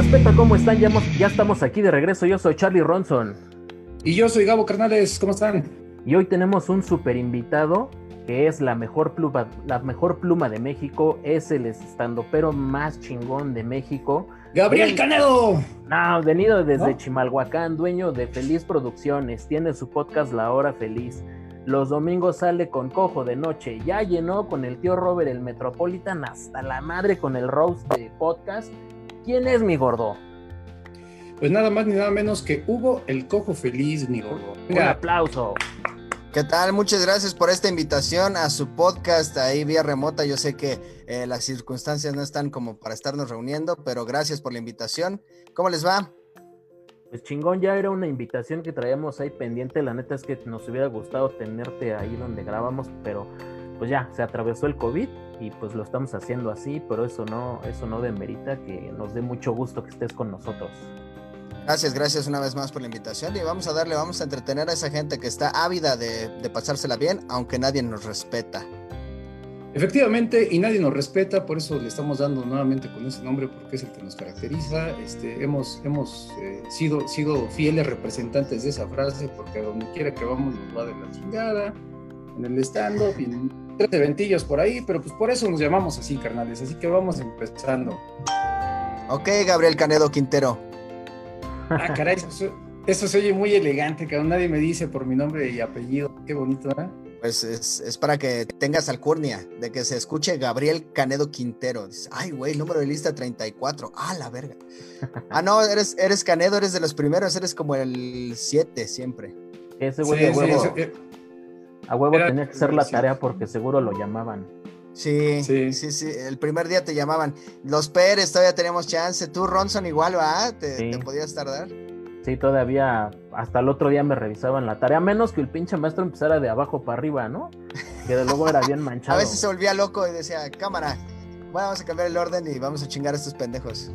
Respeta, ¿cómo están? Ya, hemos- ya estamos aquí de regreso. Yo soy Charlie Ronson. Y yo soy Gabo Carnales, ¿cómo están? Y hoy tenemos un super invitado que es la mejor pluma, la mejor pluma de México. Es el estandopero más chingón de México. Gabriel. Canedo. No, venido desde ¿No? Chimalhuacán, dueño de Feliz Producciones. Tiene su podcast La Hora Feliz. Los domingos sale con Cojo de Noche. Ya llenó con el tío Robert el Metropolitan hasta la madre con el roast de podcast. ¿Quién es mi gordo? Pues nada más ni nada menos que Hugo el Cojo Feliz, mi gordo. Un aplauso. ¿Qué tal? Muchas gracias por esta invitación a su podcast ahí vía remota. Yo sé que eh, las circunstancias no están como para estarnos reuniendo, pero gracias por la invitación. ¿Cómo les va? Pues chingón, ya era una invitación que traíamos ahí pendiente. La neta es que nos hubiera gustado tenerte ahí donde grabamos, pero pues ya, se atravesó el COVID y pues lo estamos haciendo así, pero eso no, eso no demerita que nos dé mucho gusto que estés con nosotros. Gracias, gracias una vez más por la invitación y vamos a darle, vamos a entretener a esa gente que está ávida de, de pasársela bien, aunque nadie nos respeta. efectivamente, y nadie nos respeta, por eso le estamos dando nuevamente con ese nombre, porque es el que nos caracteriza. Este, hemos hemos eh, sido, sido fieles representantes de esa frase, porque a donde quiera que vamos nos va de la chingada, en el stand-up, y en tres eventillos por ahí, pero pues por eso nos llamamos así, carnales. Así que vamos empezando. Ok, Gabriel Canedo Quintero. Ah, caray, eso, se- eso se oye muy elegante, que nadie me dice por mi nombre y apellido. Qué bonito, ¿eh? Pues es, es para que tengas alcurnia, de que se escuche Gabriel Canedo Quintero. Dices, Ay, güey, número de lista 34. Ah, la verga. Ah, no, eres, eres Canedo, eres de los primeros, eres como el 7 siempre. Ese güey Sí, sí, huevo, sí, eh, a huevo era- tenía que hacer la sí. tarea porque seguro lo llamaban. Sí, sí, Sí. sí, El primer día te llamaban. Los Pérez todavía teníamos chance. Tú, Ronson, igual, ¿va? Te, Sí. te podías tardar. Sí, todavía hasta el otro día me revisaban la tarea, a menos que el pinche maestro empezara de abajo para arriba, ¿no? Que de luego era bien manchado. A veces se volvía loco y decía, cámara, bueno, vamos a cambiar el orden y vamos a chingar a estos pendejos.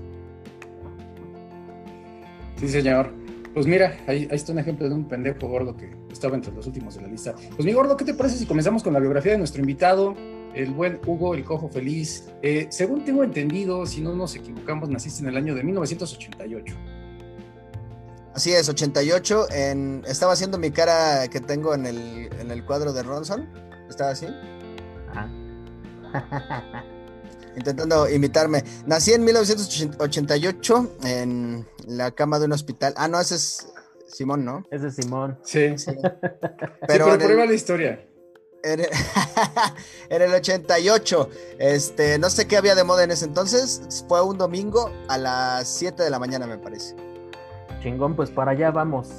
Sí, señor. Pues mira, ahí, ahí está un ejemplo de un pendejo gordo que estaba entre los últimos de la lista. Pues mi gordo, ¿qué te parece si comenzamos con la biografía de nuestro invitado, el buen Hugo, el cojo feliz? Eh, según tengo entendido, si no nos equivocamos, naciste en el año de 1988. Así es, 88. En, estaba haciendo mi cara que tengo en el, en el cuadro de Ronson. Estaba así, Ah. intentando imitarme. Nací en 1988 en la cama de un hospital. Ah, no, ese es Simón, ¿no? Ese es Simón. Sí, Sí. pero, el, la historia. en el- en el 88, este, no sé qué había de moda en ese entonces. Fue un domingo a las 7 de la mañana, me parece. Chingón, pues para allá vamos.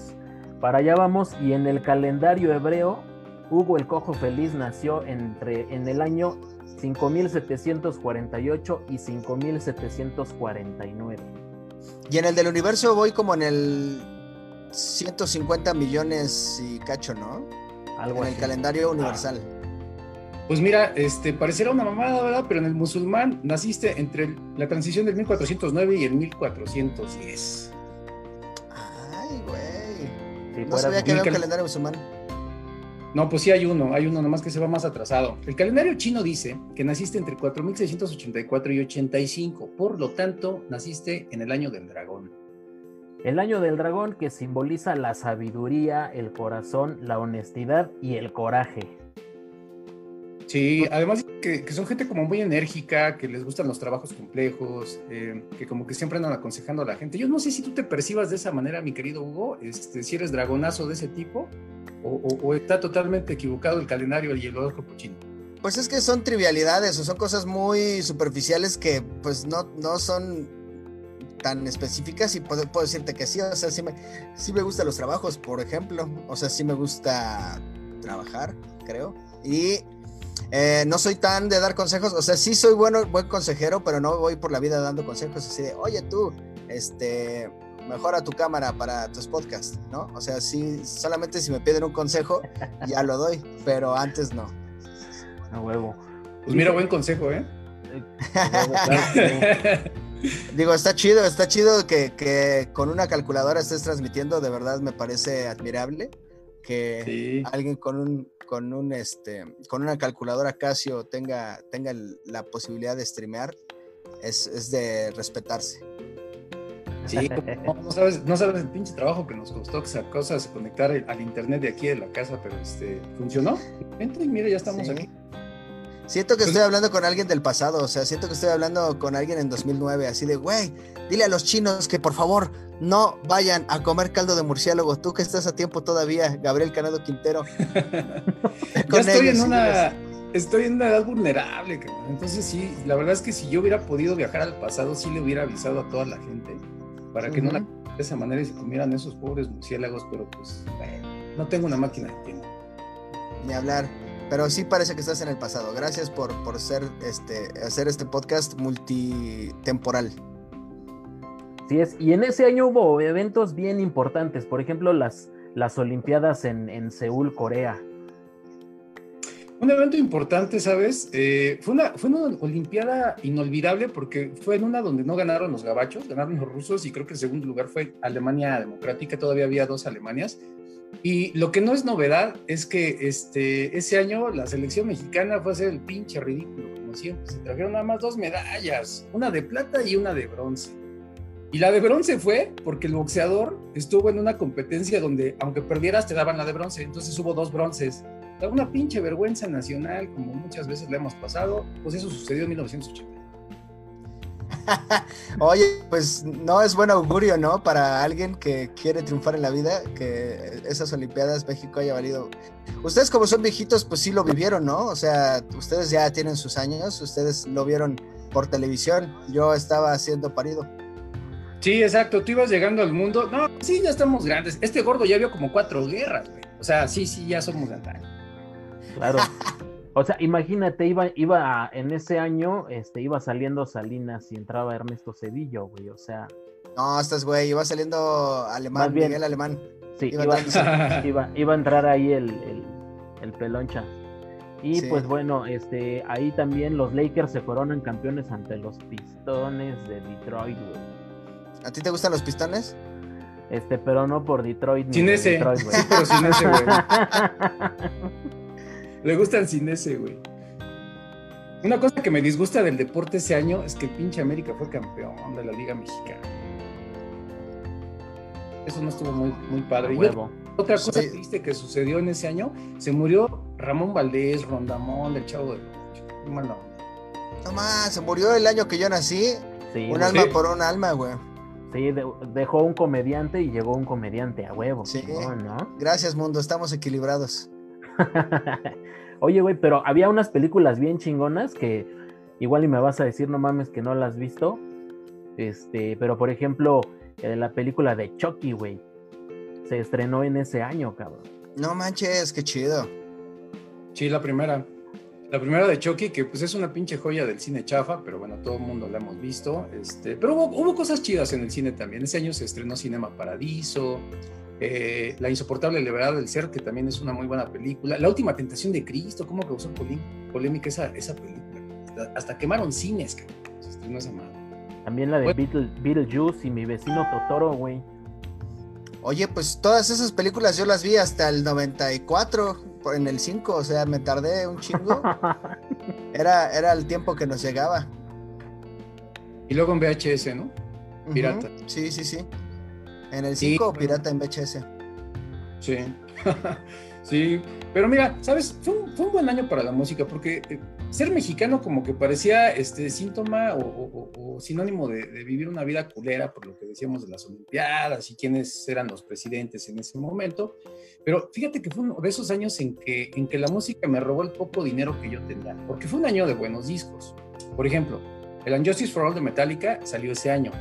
Para allá vamos y en el calendario hebreo, Hugo el Cojo Feliz nació entre, en el año 5748 y 5749. Y en el del universo voy como en el 150 millones y cacho, ¿no? Algo En el calendario universal. Pues mira, este, pareciera una mamada, ¿verdad? Pero en el musulmán naciste entre la transición del 1409 y el 1410. Ay, güey. No sabía que había un cal- calendario musulmán. No, pues sí hay uno, hay uno nomás que se va más atrasado. El calendario chino dice que naciste entre 4684 y 85, por lo tanto, naciste en el año del dragón. El año del dragón que simboliza la sabiduría, el corazón, la honestidad y el coraje. Sí, además que, que son gente como muy enérgica, que les gustan los trabajos complejos, eh, que como que siempre andan aconsejando a la gente. Yo no sé si tú te percibas de esa manera, mi querido Hugo, este, si eres dragonazo de ese tipo, o, está totalmente equivocado el calendario y el horóscopo chino. Pues es que son trivialidades o son cosas muy superficiales que pues no, no son tan específicas y puedo, puedo decirte que sí, o sea, sí me, sí me gustan los trabajos, por ejemplo, o sea, sí me gusta trabajar, creo, y eh, no soy tan de dar consejos, o sea, sí soy bueno, buen consejero, pero no voy por la vida dando consejos así de, oye tú, este, mejora tu cámara para tus podcasts, ¿no? O sea, sí, solamente si me piden un consejo, ya lo doy, pero antes no. A huevo. Pues mira, buen consejo, ¿eh? Digo, está chido, está chido que, que con una calculadora estés transmitiendo, de verdad me parece admirable que Sí. alguien con un con un este con una calculadora Casio tenga tenga la posibilidad de streamear es, es de respetarse. Sí, no, sabes, no sabes el pinche trabajo que nos costó que esas cosas conectar al internet de aquí de la casa, pero este funcionó. Entra y mira, ya estamos aquí. Siento que pues estoy hablando con alguien del pasado, o sea, siento que estoy hablando con alguien en 2009, así de, güey, dile a los chinos que por favor no vayan a comer caldo de murciélago. Tú que estás a tiempo todavía, Gabriel Canado Quintero. ya estoy en una, estoy en una edad vulnerable, entonces sí, la verdad es que si yo hubiera podido viajar al pasado, sí le hubiera avisado a toda la gente para que no la de esa manera y se comieran esos pobres murciélagos, pero pues no tengo una máquina de tiempo. Ni hablar. Pero sí parece que estás en el pasado. Gracias por, por ser, este, hacer este podcast multitemporal. Sí es, y en ese año hubo eventos bien importantes, por ejemplo las, las Olimpiadas en, en Seúl, Corea. Un evento importante, ¿sabes? Eh, fue, una, fue una Olimpiada inolvidable porque fue en una donde no ganaron los gabachos, ganaron los rusos y creo que el segundo lugar fue Alemania Democrática, todavía había dos Alemanias. Y lo que no es novedad es que este, ese año la selección mexicana fue a hacer el pinche ridículo, como siempre. Se trajeron nada más dos medallas, una de plata y una de bronce. Y la de bronce fue porque el boxeador estuvo en una competencia donde, aunque perdieras, te daban la de bronce. Entonces hubo dos bronces. Una pinche vergüenza nacional, como muchas veces le hemos pasado. Pues eso sucedió en 1980. Oye, pues no es buen augurio, ¿no? Para alguien que quiere triunfar en la vida, que esas Olimpiadas México haya valido. Ustedes como son viejitos, pues sí lo vivieron, ¿no? O sea, ustedes ya tienen sus años, ustedes lo vieron por televisión, yo estaba haciendo parido. Sí, exacto, tú ibas llegando al mundo. No, sí, ya estamos grandes. Este gordo ya vio como cuatro guerras, güey. O sea, sí, sí, ya somos grandes. Claro. O sea, imagínate, iba, iba en ese año, este, iba saliendo Salinas y entraba Ernesto Cedillo, güey, o sea. No, estás, güey, iba saliendo Alemán, bien, Miguel Alemán. Sí, iba, iba, a entrar ahí el, el, peloncha. Y pues bueno, este, ahí también los Lakers se coronan campeones ante los Pistones de Detroit, güey. ¿A ti te gustan los Pistones? Este, pero no por Detroit. Sin ese. Detroit, sí, pero sin ese, güey. Le gustan sin ese, güey. Una cosa que me disgusta del deporte ese año es que el pinche América fue campeón de la Liga Mexicana. Eso no estuvo muy, muy padre. Y otra cosa triste que sucedió en ese año, se murió Ramón Valdés, Rondamón, del Chavo de. No más, se murió el año que yo nací. un alma por un alma, güey. Sí, dejó un comediante y llegó un comediante a huevo. Sí. ¿no? Gracias, mundo, estamos equilibrados. Oye, güey, pero había unas películas bien chingonas que igual y me vas a decir, no mames, que no las has visto. Este, pero por ejemplo, eh, la película de Chucky, güey, se estrenó en ese año, cabrón. No manches, qué chido. Sí, la primera. La primera de Chucky, que pues es una pinche joya del cine chafa, pero bueno, todo el mundo la hemos visto. Este, pero hubo, hubo cosas chidas en el cine también. Ese año se estrenó Cinema Paradiso, eh, la insoportable levedad del ser, que también es una muy buena película. La última tentación de Cristo, cómo causó polémica esa, esa película. Hasta, quemaron cines, También la de Beetlejuice y mi vecino Totoro, güey. Oye, pues todas esas películas yo las vi hasta el 94, en el 5, o sea, me tardé un chingo. era, era el tiempo que nos llegaba. Y luego en VHS, ¿no? Pirata. Sí, sí, sí. En el 5 Pirata en VHS. Sí. sí. Pero mira, ¿sabes? Fue un, buen año para la música porque eh, ser mexicano como que parecía este síntoma o, sinónimo de, vivir una vida culera por lo que decíamos de las Olimpiadas y quiénes eran los presidentes en ese momento. Pero fíjate que fue uno de esos años en que, en que la música me robó el poco dinero que yo tenía, porque fue un año de buenos discos. Por ejemplo, el Unjustice for All de Metallica salió ese año.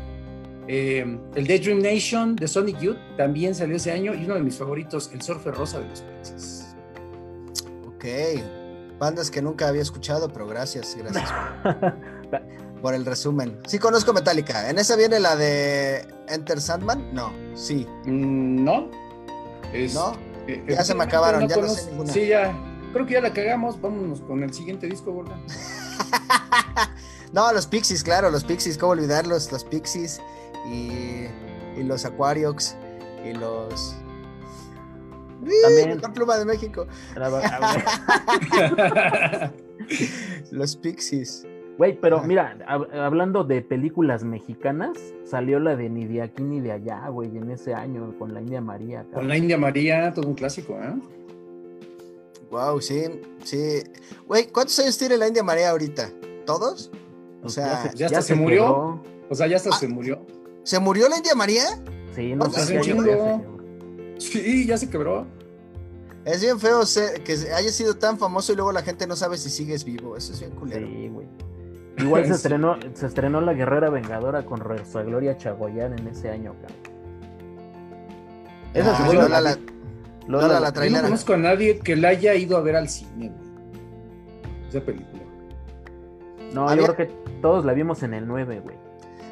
Eh, el Daydream Nation de Sonic Youth también salió ese año y uno de mis favoritos, El Surfer Rosa de los Pixies. Ok, bandas que nunca había escuchado, pero gracias, gracias por, el resumen. Sí conozco Metallica. ¿En esa viene la de Enter Sandman? No, sí. Mm, no. ¿No? Eh, ya se me acabaron, ya no sé ninguna. Sí, ya. Creo que ya la cagamos. Vámonos con el siguiente disco, ¿verdad? no, los Pixies, claro, los Pixies, ¿cómo olvidarlos? Los Pixies y, los Aquariox y los también la pluma de México. los Pixies. Güey, pero mira, hablando de películas mexicanas, salió la de Ni de aquí ni de allá, güey, en ese año con la India María. Con la India María, todo un clásico, ¿eh? Wow, sí, sí. Güey, ¿cuántos años tiene la India María ahorita? ¿Todos? O pues sea, ya, hasta se, murió. O sea, ya hasta ah, se murió. ¿Se murió la India María? Sí, no sé. Sí, ya se quebró. Es bien feo que haya sido tan famoso y luego la gente no sabe si sigues vivo. Eso es bien culero. Sí, güey. Igual se estrenó, se estrenó La Guerrera Vengadora con Rosa Gloria Chagoyán en ese año, cabrón. Esa ah, Lola, la, Lola, la, No conozco a nadie que la haya ido a ver al cine, Esa película. No, yo creo que todos la vimos en el 9, güey.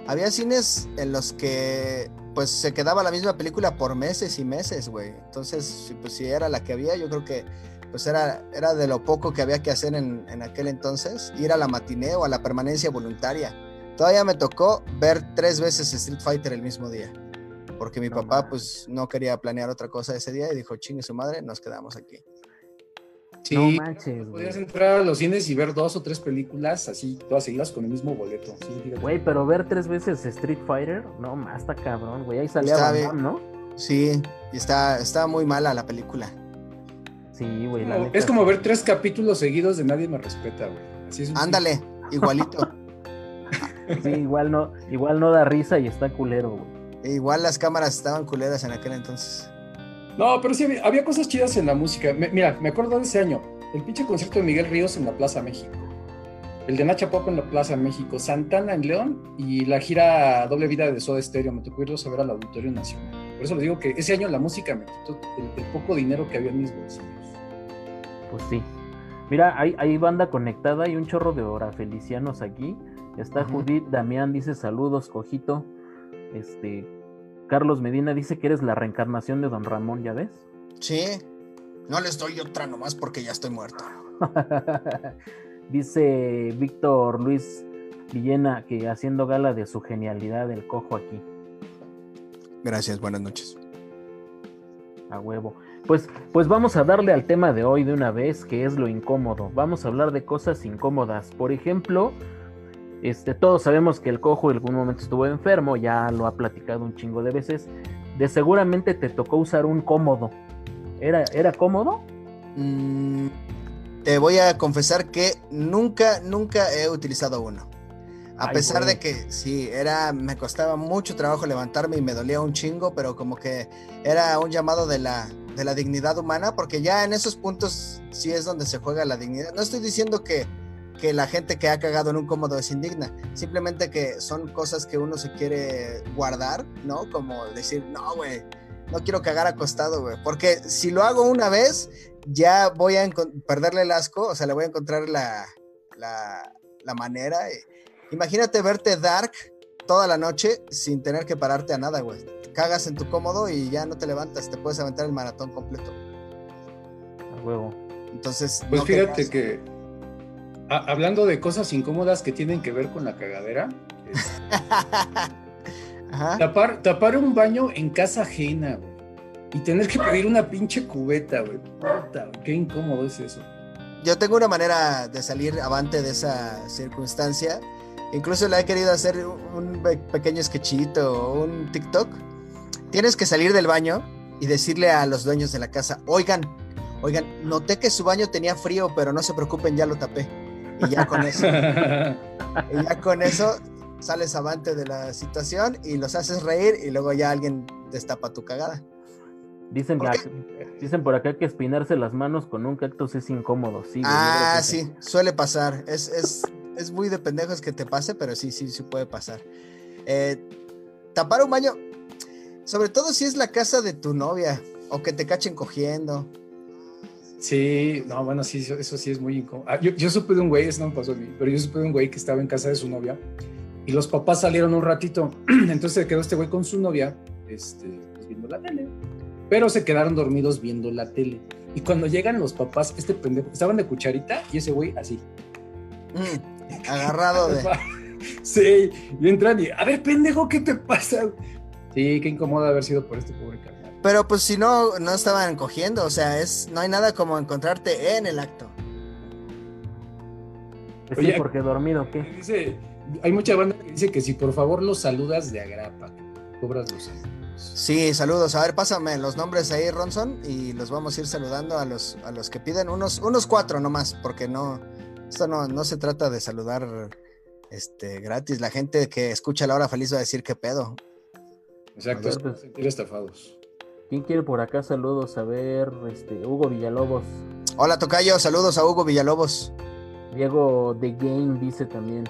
Había cines en los que pues se quedaba la misma película por meses y meses, güey. Entonces, pues si era la que había, yo creo que pues era, era de lo poco que había que hacer en, aquel entonces, ir a la matiné o a la permanencia voluntaria. Todavía me tocó ver tres veces Street Fighter el mismo día, porque mi papá pues no quería planear otra cosa ese día y dijo, chingue su madre, nos quedamos aquí. Sí, no manches, podías entrar a los cines y ver dos o tres películas así, todas seguidas con el mismo boleto. güey, pero ver tres veces Street Fighter, no, más está cabrón, güey. Ahí salía ¿no? Sí, y está, está muy mala la película. Sí, güey. es como ver tres capítulos seguidos de Nadie me respeta, güey. Ándale, igualito. sí, igual no, igual no da risa y está culero, güey. igual las cámaras estaban culeras en aquel entonces. No, pero sí había, cosas chidas en la música. mira, me acuerdo de ese año. El pinche concierto de Miguel Ríos en la Plaza México. El de Nacha Pop en la Plaza México. Santana en León y la gira Doble Vida de Soda Stereo. Me tocó irlos a ver al Auditorio Nacional. Por eso les digo que ese año la música me quitó el, poco dinero que había en mis bolsillos. Pues sí. Mira, hay, banda conectada, hay un chorro de hora felicianos aquí. Está Judith, Damián dice saludos, cojito. Este, Carlos Medina dice que eres la reencarnación de Don Ramón, ¿ya ves? Sí. No les doy otra nomás porque ya estoy muerto. dice Víctor Luis Villena que haciendo gala de su genialidad el cojo aquí. Gracias, buenas noches. A huevo. Pues, pues vamos a darle al tema de hoy de una vez, que es lo incómodo. Vamos a hablar de cosas incómodas. Por ejemplo, este, todos sabemos que el cojo en algún momento estuvo enfermo, ya lo ha platicado un chingo de veces. De seguramente te tocó usar un cómodo. ¿Era, era cómodo? Mm, te voy a confesar que nunca, nunca he utilizado uno. A pesar de que sí, era, me costaba mucho trabajo levantarme y me dolía un chingo, pero como que era un llamado de la, de la dignidad humana, porque ya en esos puntos sí es donde se juega la dignidad. No estoy diciendo que, que la gente que ha cagado en un cómodo es indigna, simplemente que son cosas que uno se quiere guardar, ¿no? Como decir, no, güey, no quiero cagar acostado, güey, porque si lo hago una vez, ya voy a perderle el asco, o sea, le voy a encontrar la, la, la manera. Imagínate verte dark toda la noche sin tener que pararte a nada, güey. Cagas en tu cómodo y ya no te levantas, te puedes aventar el maratón completo. A huevo. Entonces. Pues fíjate que. Hablando de cosas incómodas que tienen que ver con la cagadera. Tapar, tapar un baño en casa ajena, güey. Y tener que pedir una pinche cubeta, güey. Puta, qué incómodo es eso. Yo tengo una manera de salir avante de esa circunstancia Incluso le he querido hacer un pequeño sketchito o un TikTok. Tienes que salir del baño y decirle a los dueños de la casa, oigan, oigan, noté que su baño tenía frío, pero no se preocupen, ya lo tapé. Y ya con eso, y ya con eso sales avante de la situación y los haces reír y luego ya alguien destapa tu cagada. Dicen, dicen por acá que espinarse las manos con un cactus es incómodo. Sí, ah, sí, suele pasar. Es, es es muy de pendejos que te pase, pero sí, sí, sí puede pasar. Eh, tapar un baño, sobre todo si es la casa de tu novia o que te cachen cogiendo. Sí, no, bueno, sí, eso, sí es muy incómodo. Ah, yo, supe de un güey, eso no me pasó a mí, pero yo supe de un güey que estaba en casa de su novia y los papás salieron un ratito. Entonces se quedó este güey con su novia, este, pues, viendo la tele. Pero se quedaron dormidos viendo la tele. Y cuando llegan los papás, este pendejo, estaban de cucharita y ese güey así. Mm agarrado de. sí, y entran y, a ver, pendejo, ¿qué te pasa? Sí, qué incómodo haber sido por este pobre carnal. Pero pues si no, no estaban cogiendo, o sea, es, no hay nada como encontrarte en el acto. Pues sí, Oye, porque dormido, ¿qué? Dice, hay mucha banda que dice que si por favor los saludas de agrapa, cobras los saludos. Sí, saludos. A ver, pásame los nombres ahí, Ronson, y los vamos a ir saludando a los, a los que piden. Unos, unos cuatro nomás, porque no, esto no, no se trata de saludar este, gratis. La gente que escucha la hora feliz va a decir qué pedo. Exacto, se pues. sentir estafados. ¿Quién quiere por acá saludos? A ver, este, Hugo Villalobos. Hola, Tocayo, saludos a Hugo Villalobos. Diego The Game dice también.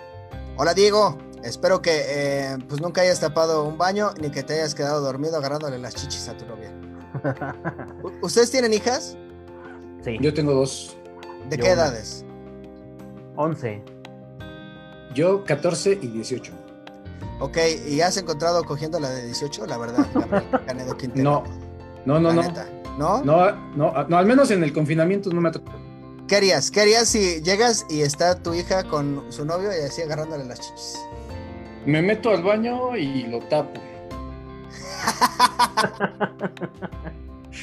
Hola, Diego. Espero que eh, pues nunca hayas tapado un baño ni que te hayas quedado dormido agarrándole las chichis a tu novia. ¿U- ¿Ustedes tienen hijas? sí, Yo tengo dos. ¿De Yo qué una. edades? 11. Yo 14 y 18. Ok, ¿y has encontrado cogiendo la de 18? La verdad, Gabriel Canedo Quintero. No, no, no, La no. neta. ¿No? No, no, no, al menos en el confinamiento no me ha tocado. ¿Qué harías? ¿Qué harías si llegas y está tu hija con su novio y así agarrándole las chichis? Me meto al baño y lo tapo.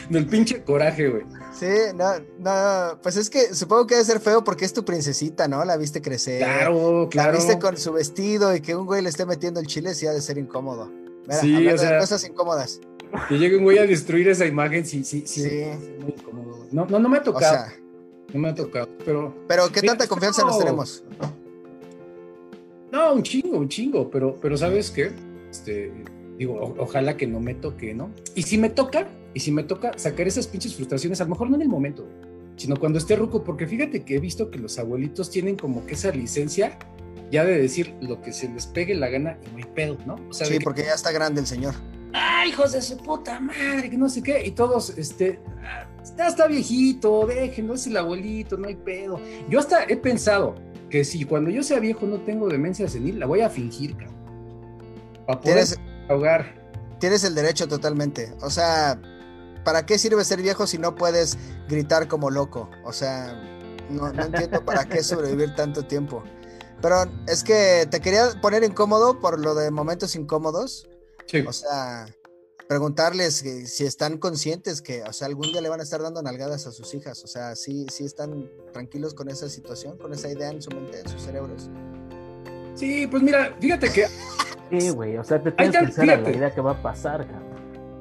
Del pinche coraje, güey. Sí, no, no, pues es que supongo que debe ser feo porque es tu princesita, ¿no? La viste crecer. Claro, La claro. viste con su vestido y que un güey le esté metiendo el chile sí ha de ser incómodo. Mira, Sí, o sea- de cosas incómodas. Que llegue un güey a destruir esa imagen, sí, sí, sí. Sí. es muy incómodo, güey. No, no, no me ha O tocado. sea, no me ha tocado. Pero. pero ¿qué Mira, tanta confianza nos no. tenemos? No, un chingo, un chingo. Pero, pero ¿sabes qué? Este, digo, o- ojalá que no me toque, ¿no? Y si me toca, y si me toca sacar esas pinches frustraciones, a lo mejor no en el momento, sino cuando esté ruco, porque fíjate que he visto que los abuelitos tienen como que esa licencia ya de decir lo que se les pegue la gana y no hay pedo, ¿no? O sea, Sí, que, porque ya está grande el señor. ¡Ay, hijos de su puta madre! Que no sé qué, y todos, este, "Ah, ya está viejito, déjenlo, es el abuelito, no hay pedo. Yo hasta he pensado que si cuando yo sea viejo no tengo demencia senil, la voy a fingir, cabrón. Para poder Tienes, ahogar. tienes el derecho totalmente. O sea, ¿para qué sirve ser viejo si no puedes gritar como loco? O sea, no, no entiendo para qué sobrevivir tanto tiempo. Pero es que te quería poner incómodo por lo de momentos incómodos. Sí. O sea, preguntarles que si están conscientes que, o sea, algún día le van a estar dando nalgadas a sus hijas. O sea, sí, sí están tranquilos con esa situación, con esa idea en su mente, en sus cerebros. Sí, pues mira, fíjate que Sí, güey, o sea, te tienes que hacer a la fíjate. idea que va a pasar, cabrón.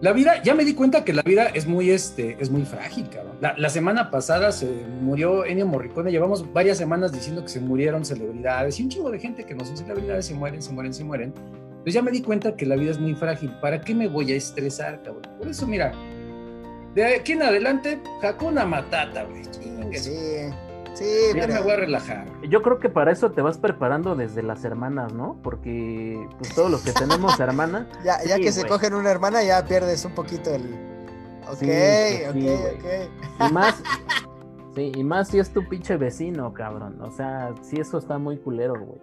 la vida, ya me di cuenta que la vida es muy, este, es muy frágil, cabrón. La, la semana pasada se murió Ennio Morricone, llevamos varias semanas diciendo que se murieron celebridades y un chingo de gente que no son celebridades se mueren, se mueren, se mueren. Pues ya me di cuenta que la vida es muy frágil. ¿Para qué me voy a estresar, cabrón? Por eso, mira, de aquí en adelante, Hakuna Matata, güey. Sí, sí, Ya me voy a relajar. Yo creo que para eso te vas preparando desde las hermanas, ¿no? Porque pues todos los que tenemos hermana, Ya, ya Sí, que se cogen una hermana, ya pierdes un poquito el. Ok, Sí, pues ok, ok. y más, sí, y más si es tu pinche vecino, cabrón. O sea, sí eso está muy culero, güey.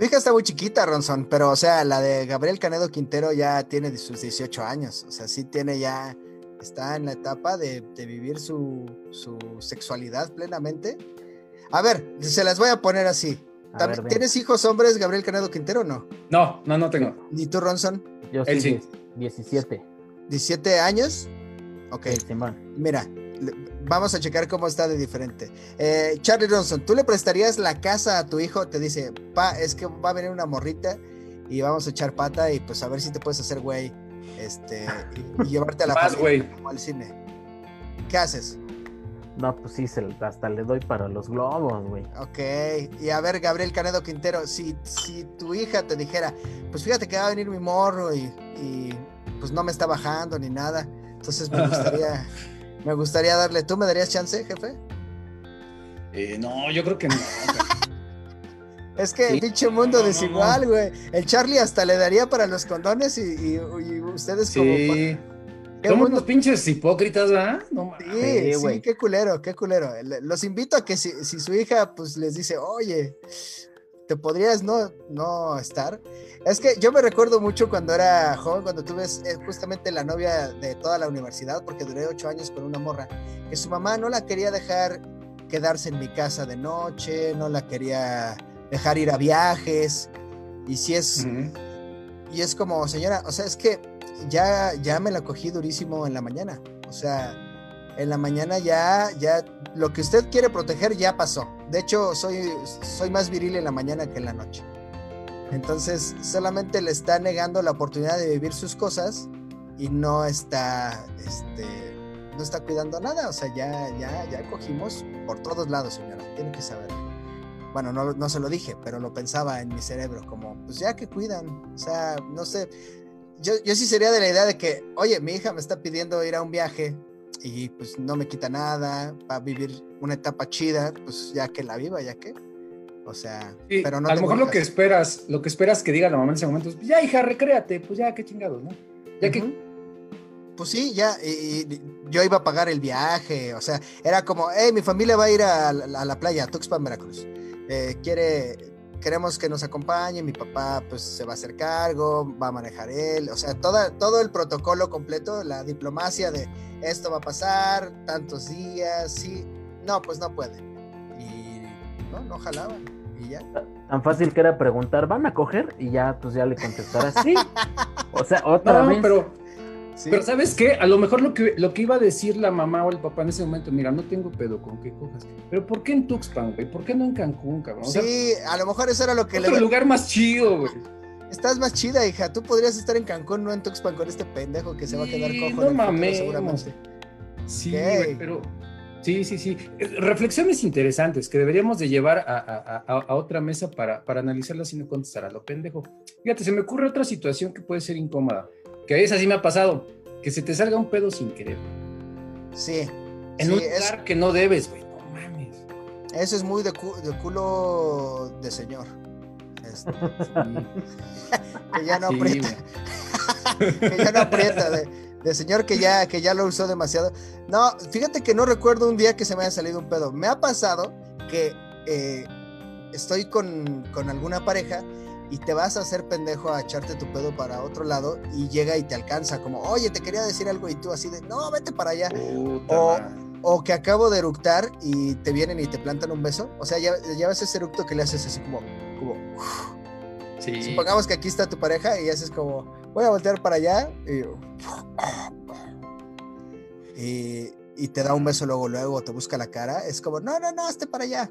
Tu hija está muy chiquita, Ronson, pero o sea, la de Gabriel Canedo Quintero ya tiene sus 18 años. O sea, sí tiene ya. Está en la etapa de, de vivir su, su sexualidad plenamente. A ver, se las voy a poner así. A ver. ¿Tienes hijos hombres, Gabriel Canedo Quintero o no? No, no, no tengo. ¿Ni tú, Ronson? Yo sí, sí. 17. ¿17 años? Ok. Sí. Mira, vamos a checar cómo está de diferente. Eh, Charlie Ronson, ¿tú le prestarías la casa a tu hijo? Te dice, pa, es que va a venir una morrita y vamos a echar pata y pues a ver si te puedes hacer güey este, y, y llevarte a la güey. como al cine. ¿Qué haces? No, pues sí, se- hasta le doy para los globos, güey. Ok, y a ver, Gabriel Canedo Quintero, si, si tu hija te dijera, pues fíjate que va a venir mi morro y, y, pues no me está bajando ni nada, entonces me gustaría, me gustaría darle, ¿tú me darías chance, jefe? Eh, no, yo creo que no. Es que Sí. el pinche mundo No, no, desigual, güey. El Charlie hasta le daría para los condones y, y- y ustedes como... Sí. ¿Qué Somos unos pinches hipócritas, ¿verdad? No mames. Sí, Sí, qué culero, qué culero. Le- Los invito a que si, si su hija pues les dice, oye, ¿te podrías no, no estar? Es que yo me recuerdo mucho cuando era joven, cuando tuve eh, justamente la novia de toda la universidad, porque duré ocho años con una morra, que su mamá no la quería dejar quedarse en mi casa de noche, no la quería dejar ir a viajes. Y si es, y es como, señora, o sea, es que ya, ya me la cogí durísimo en la mañana. O sea, en la mañana ya, ya, lo que usted quiere proteger ya pasó. De hecho, soy, soy más viril en la mañana que en la noche. Entonces, solamente le está negando la oportunidad de vivir sus cosas y no está, este, no está cuidando nada. O sea, ya, ya, ya cogimos por todos lados, señora. Tiene que saber. Bueno, no, no se lo dije, pero lo pensaba en mi cerebro, como, pues ya que cuidan. O sea, no sé. Yo, yo sí sería de la idea de que, oye, mi hija me está pidiendo ir a un viaje y pues no me quita nada, va a vivir una etapa chida, pues ya que la viva, ya que. O sea, pero no a lo mejor lo que esperas, lo que esperas que diga la mamá en ese momento es, ya hija, recréate, pues ya, qué chingados, ¿no? Ya que... Pues sí, ya, y, yo iba a pagar el viaje, o sea, era como, hey, mi familia va a ir a, la playa, a Tuxpan, Veracruz. Eh, quiere, queremos que nos acompañe, mi papá pues se va a hacer cargo, va a manejar él, o sea, toda, todo el protocolo completo, la diplomacia de esto va a pasar, tantos días, sí, no, pues no puede. Y no, no jalaban. Y ya. Tan fácil que era preguntar, ¿van a coger? Y ya, pues ya le contestarás sí. o sea, otra vez. Pero, pero ¿sabes qué? A lo mejor lo que, lo que iba a decir la mamá o el papá en ese momento, mira, no tengo pedo con que cojas. Pero ¿por qué en Tuxpan, güey? ¿Por qué no en Cancún, cabrón? sí, a lo mejor eso era lo que otro le... lugar más chido, güey. Estás más chida, hija. Tú podrías estar en Cancún, no en Tuxpan con este pendejo que se va a quedar cojo. No mames. Seguramente. Sí, güey, pero Sí, sí, sí. Eh, reflexiones interesantes que deberíamos de llevar a, otra mesa para, para analizarlas y no contestar a lo pendejo. Fíjate, se me ocurre otra situación que puede ser incómoda, que es así me ha pasado, que se te salga un pedo sin querer. Sí. En un lugar que no debes, güey, no mames. Eso es muy de, culo de señor. Este, que ya no aprieta. que ya no aprieta de de señor que ya, que ya lo usó demasiado. No, fíjate que no recuerdo un día que se me haya salido un pedo. Me ha pasado que eh, estoy con, alguna pareja y te vas a hacer pendejo a echarte tu pedo para otro lado y llega y te alcanza como, oye, te quería decir algo y tú así de, no, vete para allá. O, o, que acabo de eructar y te vienen y te plantan un beso. O sea, ya, ya ves ese eructo que le haces así como, como... Sí. Supongamos que aquí está tu pareja y haces como, voy a voltear para allá y, y, te da un beso luego, luego, te busca la cara, es como, no, no, no, hazte para allá.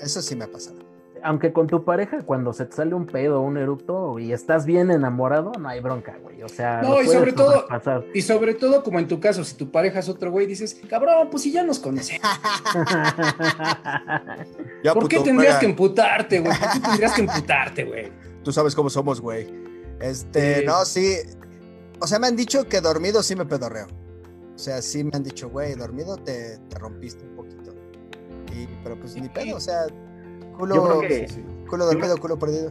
Eso sí me ha pasado. Aunque con tu pareja, cuando se te sale un pedo, un eructo y estás bien enamorado, no hay bronca, güey. O sea, no, y sobre todo, y sobre todo, como en tu caso, si tu pareja es otro güey, dices, cabrón, pues si ya nos conocemos. ¿Por qué tendrías que emputarte, güey? ¿Por qué tendrías que emputarte, güey? Tú sabes cómo somos, güey. Este, no, sí. O sea, me han dicho que dormido sí me pedorreo. O sea, sí me han dicho, güey, dormido te, te rompiste un poquito. Y, pero pues ni pedo, o sea, culo, culo dormido, culo perdido.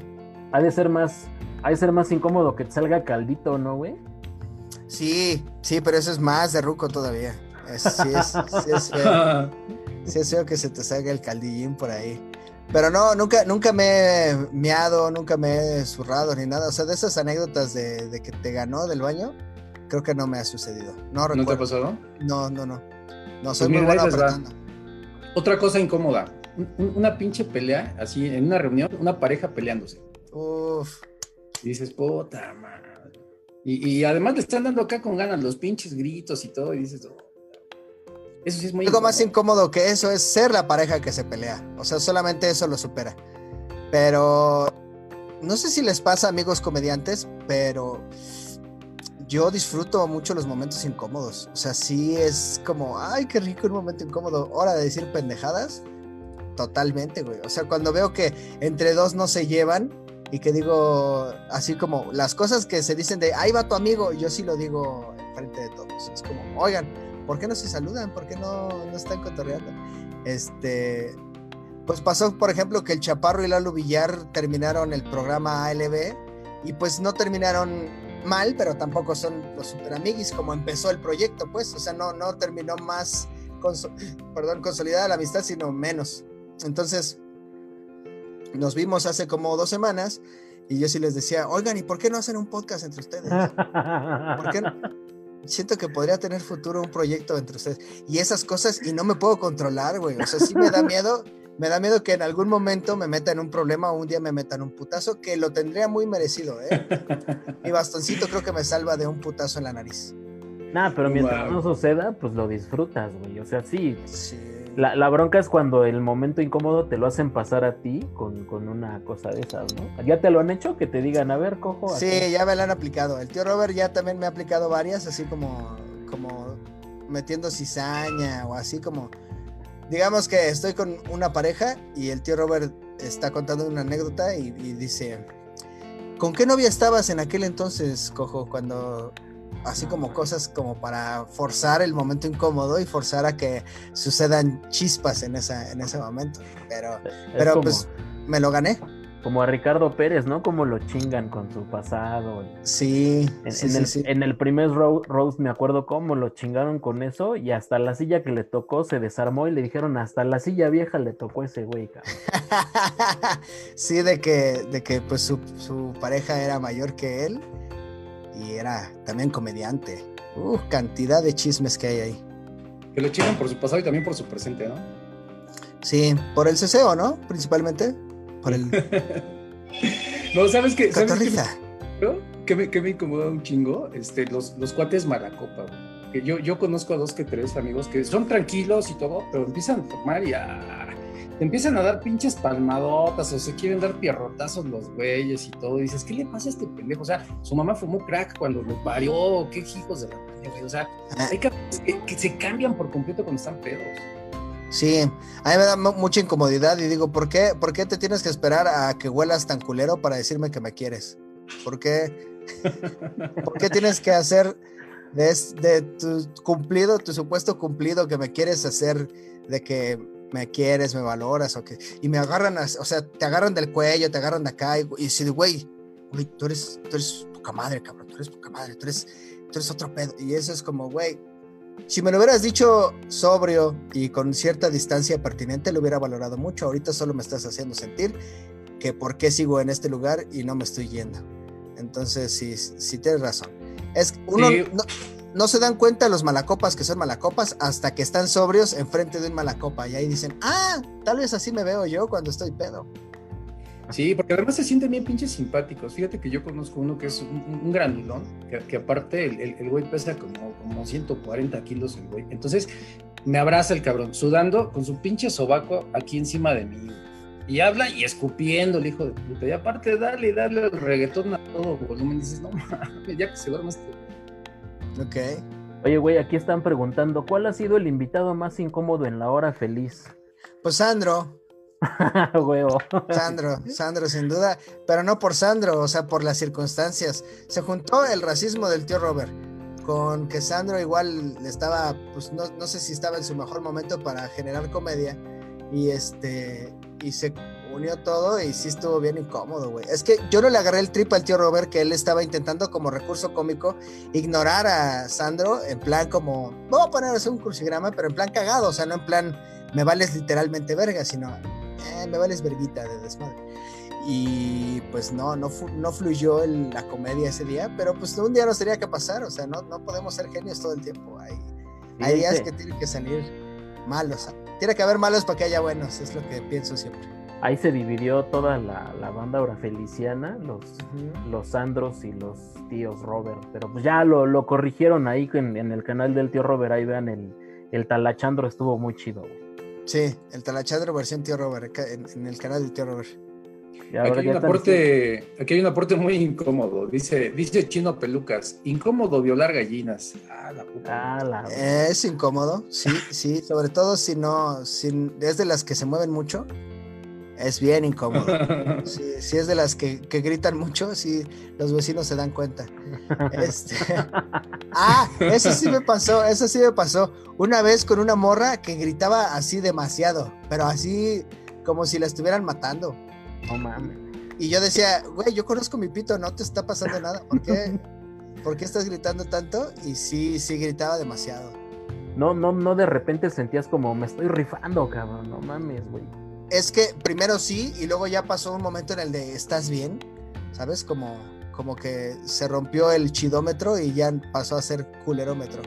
Ha de ser más, ha de ser más incómodo que te salga caldito, ¿no, güey? Sí, sí, pero eso es más de ruco todavía. sí, es, sí, es feo. sí es feo que se te salga el caldillín por ahí. Pero no, nunca, nunca me he meado, nunca me he zurrado ni nada. O sea, de esas anécdotas de, que te ganó del baño, creo que no me ha sucedido. No, ¿No te ha pasado? No, no, no. No, soy pues muy bueno apretando. Otra cosa incómoda. Una pinche pelea, así, en una reunión, una pareja peleándose. Uf. Y dices, puta madre. Y, y además le están dando acá con ganas los pinches gritos y todo. Y dices, oh, eso sí es muy Algo más incómodo que eso es ser la pareja que se pelea. O sea, solamente eso lo supera. Pero no sé si les pasa, amigos comediantes, pero yo disfruto mucho los momentos incómodos. O sea, sí es como, ay, qué rico un momento incómodo. Hora de decir pendejadas. Totalmente, güey. O sea, cuando veo que entre dos no se llevan y que digo, así como las cosas que se dicen de, ahí va tu amigo, yo sí lo digo enfrente de todos. Es como, oigan, ¿por qué no se saludan? ¿Por qué no, no están cotorreando? Este, pues pasó, por ejemplo, que el Chaparro y Lalo Villar terminaron el programa ALB y pues no terminaron mal, pero tampoco son los super amiguis como empezó el proyecto, pues, o sea, no, no terminó más, perdón, consolidada la amistad, sino menos. Entonces, nos vimos hace como dos semanas y yo sí les decía, oigan, ¿y por qué no hacen un podcast entre ustedes? ¿Por qué no? siento que podría tener futuro un proyecto entre ustedes. Y esas cosas, y no me puedo controlar, güey. O sea, sí me da miedo, me da miedo que en algún momento me meta en un problema o un día me meta en un putazo, que lo tendría muy merecido, ¿eh? Mi bastoncito creo que me salva de un putazo en la nariz. Nah, pero mientras no suceda, pues lo disfrutas, güey. O sea, sí. La, la, bronca es cuando el momento incómodo te lo hacen pasar a ti con, con, una cosa de esas, ¿no? ¿Ya te lo han hecho? Que te digan, a ver, cojo. Sí, ya me lo han aplicado. El tío Robert ya también me ha aplicado varias, así como, como metiendo cizaña o así como. Digamos que estoy con una pareja y el tío Robert está contando una anécdota y, y dice: ¿Con qué novia estabas en aquel entonces, cojo, cuando así como cosas como para forzar el momento incómodo y forzar a que sucedan chispas en, esa, en ese momento. Pero, pero pues me lo gané. Como a Ricardo Pérez, ¿no? Como lo chingan con su pasado. Sí. En, el, en el, primer Rose me acuerdo cómo lo chingaron con eso y hasta la silla que le tocó se desarmó y le dijeron hasta la silla vieja le tocó ese güey, sí, de que, de que pues su, su pareja era mayor que él y era también comediante. Uh, cantidad de chismes que hay ahí. Que lo chingan por su pasado y también por su presente, ¿no? Sí, por el ceseo, ¿no? Principalmente. Por el. no, ¿sabes qué? ¿Sabes qué, me, qué me incomoda un chingo? Este, los, los cuates malacopa, Que yo, yo conozco a dos que tres amigos que son tranquilos y todo, pero empiezan a formar y a empiezan a dar pinches palmadotas o se quieren dar pierrotazos los güeyes y todo. Y dices, ¿qué le pasa a este pendejo? O sea, su mamá fumó crack cuando lo parió, qué hijos de la güey. O sea, hay que, que, se cambian por completo cuando están pedos. Sí, a mí me da mucha incomodidad y digo, ¿por qué, ¿por qué te tienes que esperar a que huelas tan culero para decirme que me quieres? ¿Por qué, ¿por qué tienes que hacer de, de tu cumplido, tu supuesto cumplido que me quieres hacer de que me quieres, me valoras, o que, y me agarran, o sea, te agarran del cuello, te agarran de acá, y, y dices, güey, güey, tú eres, tú eres poca madre, cabrón, tú eres poca madre, tú eres, tú eres otro pedo, y eso es como, güey, si me lo hubieras dicho sobrio y con cierta distancia pertinente, lo hubiera valorado mucho, ahorita solo me estás haciendo sentir que por qué sigo en este lugar y no me estoy yendo. Entonces, sí, sí tienes razón. Es uno, no se dan cuenta los malacopas que son malacopas hasta que están sobrios enfrente de un malacopa y ahí dicen, ah, tal vez así me veo yo cuando estoy pedo. Sí, porque además se sienten bien pinches simpáticos. Fíjate que yo conozco uno que es un, grandulón, que, aparte el, güey pesa como, como 140 kilos el güey. Entonces me abraza el cabrón, sudando con su pinche sobaco aquí encima de mí. Y habla y escupiendo el hijo de puta. Y aparte, dale, dale el reggaetón a todo volumen. Dices, no mames, ya que se duerma este Ok. Oye, güey, aquí están preguntando, ¿cuál ha sido el invitado más incómodo en la hora feliz? Pues Sandro. Huevo. Sandro, Sandro, sin duda, pero no por Sandro, o sea, por las circunstancias. Se juntó el racismo del tío Robert con que Sandro igual estaba, pues no, no sé si estaba en su mejor momento para generar comedia y este, y se unió todo y sí estuvo bien incómodo, güey. Es que yo no le agarré el trip al tío Robert que él estaba intentando como recurso cómico ignorar a Sandro en plan como, voy a poner un crucigrama, pero en plan cagado, o sea, no en plan me vales literalmente verga, sino eh, me vales verguita de desmadre. Y pues no, no, no fluyó la comedia ese día, pero pues un día nos tenía que pasar, o sea, no, no podemos ser genios todo el tiempo. Hay, hay días que tienen que salir malos. Tiene que haber malos para que haya buenos, es lo que pienso siempre ahí se dividió toda la, la banda orafeliciana, los, los Sandros y los tíos Robert, pero pues ya lo, lo corrigieron ahí en, en, el canal del tío Robert, ahí vean el, el talachandro estuvo muy chido. Sí, el talachandro versión tío Robert, en, el canal del tío Robert. Aquí hay, un aporte, aquí hay un aporte muy incómodo. Dice, dice Chino Pelucas, incómodo violar gallinas. Ah, la puta. Ah, es incómodo, sí, sí, sobre todo si no, si es de las que se mueven mucho es bien incómodo. Si es de las que, gritan mucho, sí, los vecinos se dan cuenta. Este, ah, eso sí me pasó, eso sí me pasó. Una vez con una morra que gritaba así demasiado, pero así como si la estuvieran matando. No mames. Y yo decía, güey, yo conozco mi pito, no te está pasando nada. ¿Por qué, ¿Por qué estás gritando tanto? Y sí, sí gritaba demasiado. No, no, no de repente sentías como me estoy rifando, cabrón. No mames, güey es que primero sí y luego ya pasó un momento en el de estás bien, ¿sabes? Como, como que se rompió el chidómetro y ya pasó a ser culerómetro.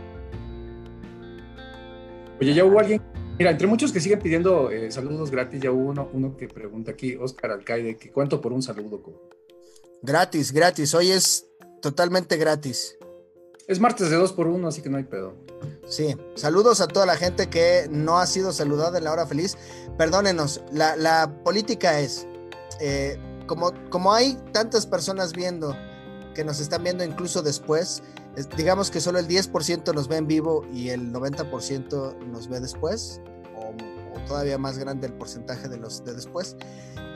Oye, ya hubo alguien, mira, entre muchos que siguen pidiendo eh, saludos gratis, ya hubo uno, uno que pregunta aquí, Oscar Alcaide, que cuánto por un saludo. Gratis, gratis, hoy es totalmente gratis. Es martes de dos por uno, así que no hay pedo. Sí, saludos a toda la gente que no ha sido saludada en la hora feliz. Perdónenos, la, política es, eh, como, como hay tantas personas viendo, que nos están viendo incluso después, digamos que solo el 10% nos ve en vivo y el 90% nos ve después, o, todavía más grande el porcentaje de los de después,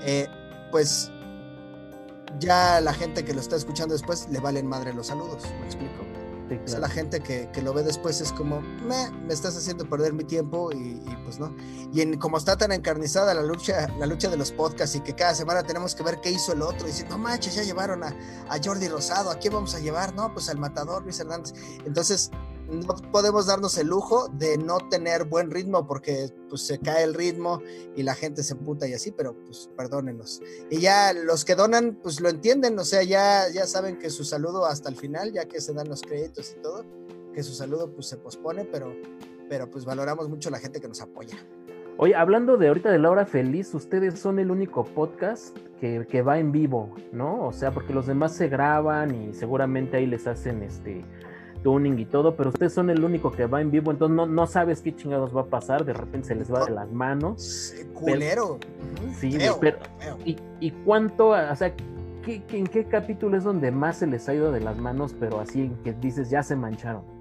eh, pues ya la gente que lo está escuchando después le valen madre los saludos, ¿me explico? O sea, la gente que, lo ve después es como, me, me estás haciendo perder mi tiempo y, pues no. Y en, como está tan encarnizada la lucha, la lucha de los podcasts y que cada semana tenemos que ver qué hizo el otro y decir, no manches, ya llevaron a, a Jordi Rosado, ¿a quién vamos a llevar? No, pues al matador Luis Hernández. Entonces, no podemos darnos el lujo de no tener buen ritmo porque pues se cae el ritmo y la gente se emputa y así, pero pues perdónenos. Y ya los que donan pues lo entienden, o sea, ya, ya saben que su saludo hasta el final, ya que se dan los créditos y todo, que su saludo pues se pospone, pero, pero pues valoramos mucho la gente que nos apoya. Oye, hablando de ahorita de la hora feliz, ustedes son el único podcast que, que va en vivo, ¿no? O sea, porque los demás se graban y seguramente ahí les hacen este tuning y todo, pero ustedes son el único que va en vivo, entonces no, no sabes qué chingados va a pasar, de repente se les va de las manos. Culero. sí, pero, ¿y, ¿y, cuánto, o sea, ¿qué, en qué capítulo es donde más se les ha ido de las manos, pero así que dices, ya se mancharon?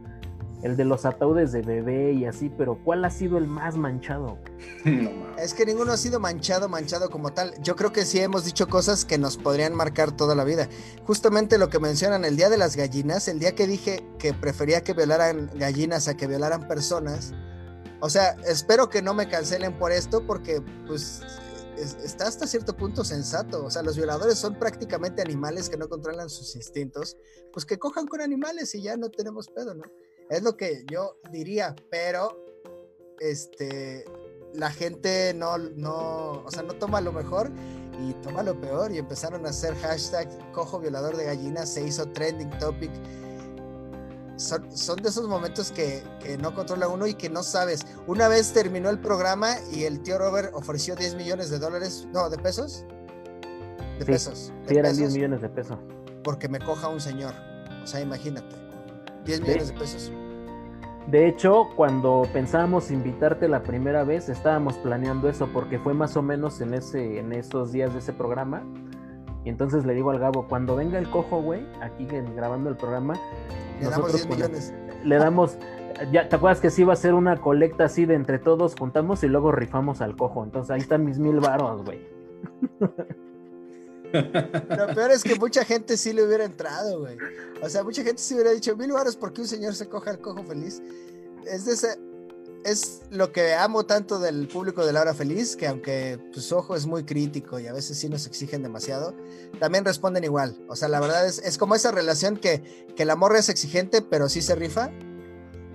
El de los ataúdes de bebé y así, pero ¿cuál ha sido el más manchado? es que ninguno ha sido manchado, manchado como tal. Yo creo que sí hemos dicho cosas que nos podrían marcar toda la vida. Justamente lo que mencionan, el día de las gallinas, el día que dije que prefería que violaran gallinas a que violaran personas. O sea, espero que no me cancelen por esto porque pues está hasta cierto punto sensato. O sea, los violadores son prácticamente animales que no controlan sus instintos. Pues que cojan con animales y ya no tenemos pedo, ¿no? Es lo que yo diría, pero este la gente no, no, o sea, no toma lo mejor y toma lo peor y empezaron a hacer hashtag cojo violador de gallinas, se hizo trending topic. Son, son de esos momentos que, que, no controla uno y que no sabes. Una vez terminó el programa y el tío Robert ofreció 10 millones de dólares, no, de pesos. De pesos. sí, eran 10 millones de pesos. Porque me coja un señor. O sea, imagínate. 10 millones de, pesos. De hecho, cuando pensábamos invitarte la primera vez, estábamos planeando eso porque fue más o menos en ese en esos días de ese programa. Y entonces le digo al Gabo, cuando venga el cojo, güey, aquí grabando el programa, le damos 10 millones. Le damos ya te acuerdas que sí iba a ser una colecta así de entre todos juntamos y luego rifamos al cojo. Entonces ahí están mis mil varos, güey. Lo peor es que mucha gente sí le hubiera entrado, güey. O sea, mucha gente sí hubiera dicho mil baros porque un señor se coja el cojo feliz. Es de ese, es lo que amo tanto del público de la hora feliz, que aunque pues, su ojo es muy crítico y a veces sí nos exigen demasiado, también responden igual. O sea, la verdad es, es como esa relación que, que la morra es exigente, pero sí se rifa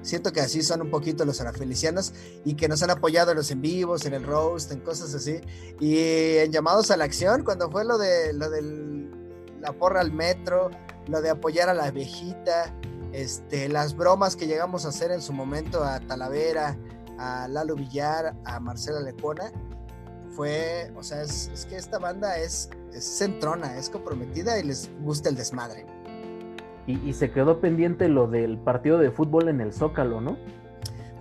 Siento que así son un poquito los arafelicianos y que nos han apoyado en los en vivos, en el roast, en cosas así. Y en llamados a la acción, cuando fue lo de lo del la porra al metro, lo de apoyar a la viejita, este, las bromas que llegamos a hacer en su momento a Talavera, a Lalo Villar, a Marcela Lepona, fue, o sea, es, que esta banda es centrona, es comprometida y les gusta el desmadre. Y, se quedó pendiente lo del partido de fútbol en el Zócalo, ¿no?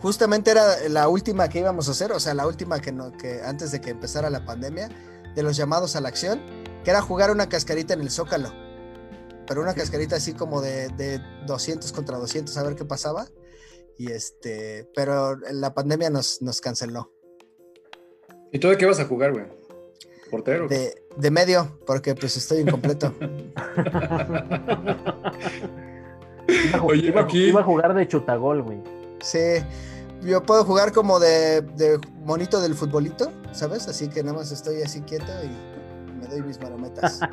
Justamente era la última que íbamos a hacer, o sea, la última que, no, que antes de que empezara la pandemia, de los llamados a la acción, que era jugar una cascarita en el Zócalo. Pero una cascarita así como de, de 200 contra 200, a ver qué pasaba. Y este, pero la pandemia nos, nos canceló. ¿Y tú de qué vas a jugar, güey? ¿Portero? De, de medio, porque pues estoy incompleto. iba, a jugar de chutagol, güey. Sí, yo puedo jugar como de, de, monito del futbolito, ¿sabes? Así que nada más estoy así quieto y me doy mis marometas.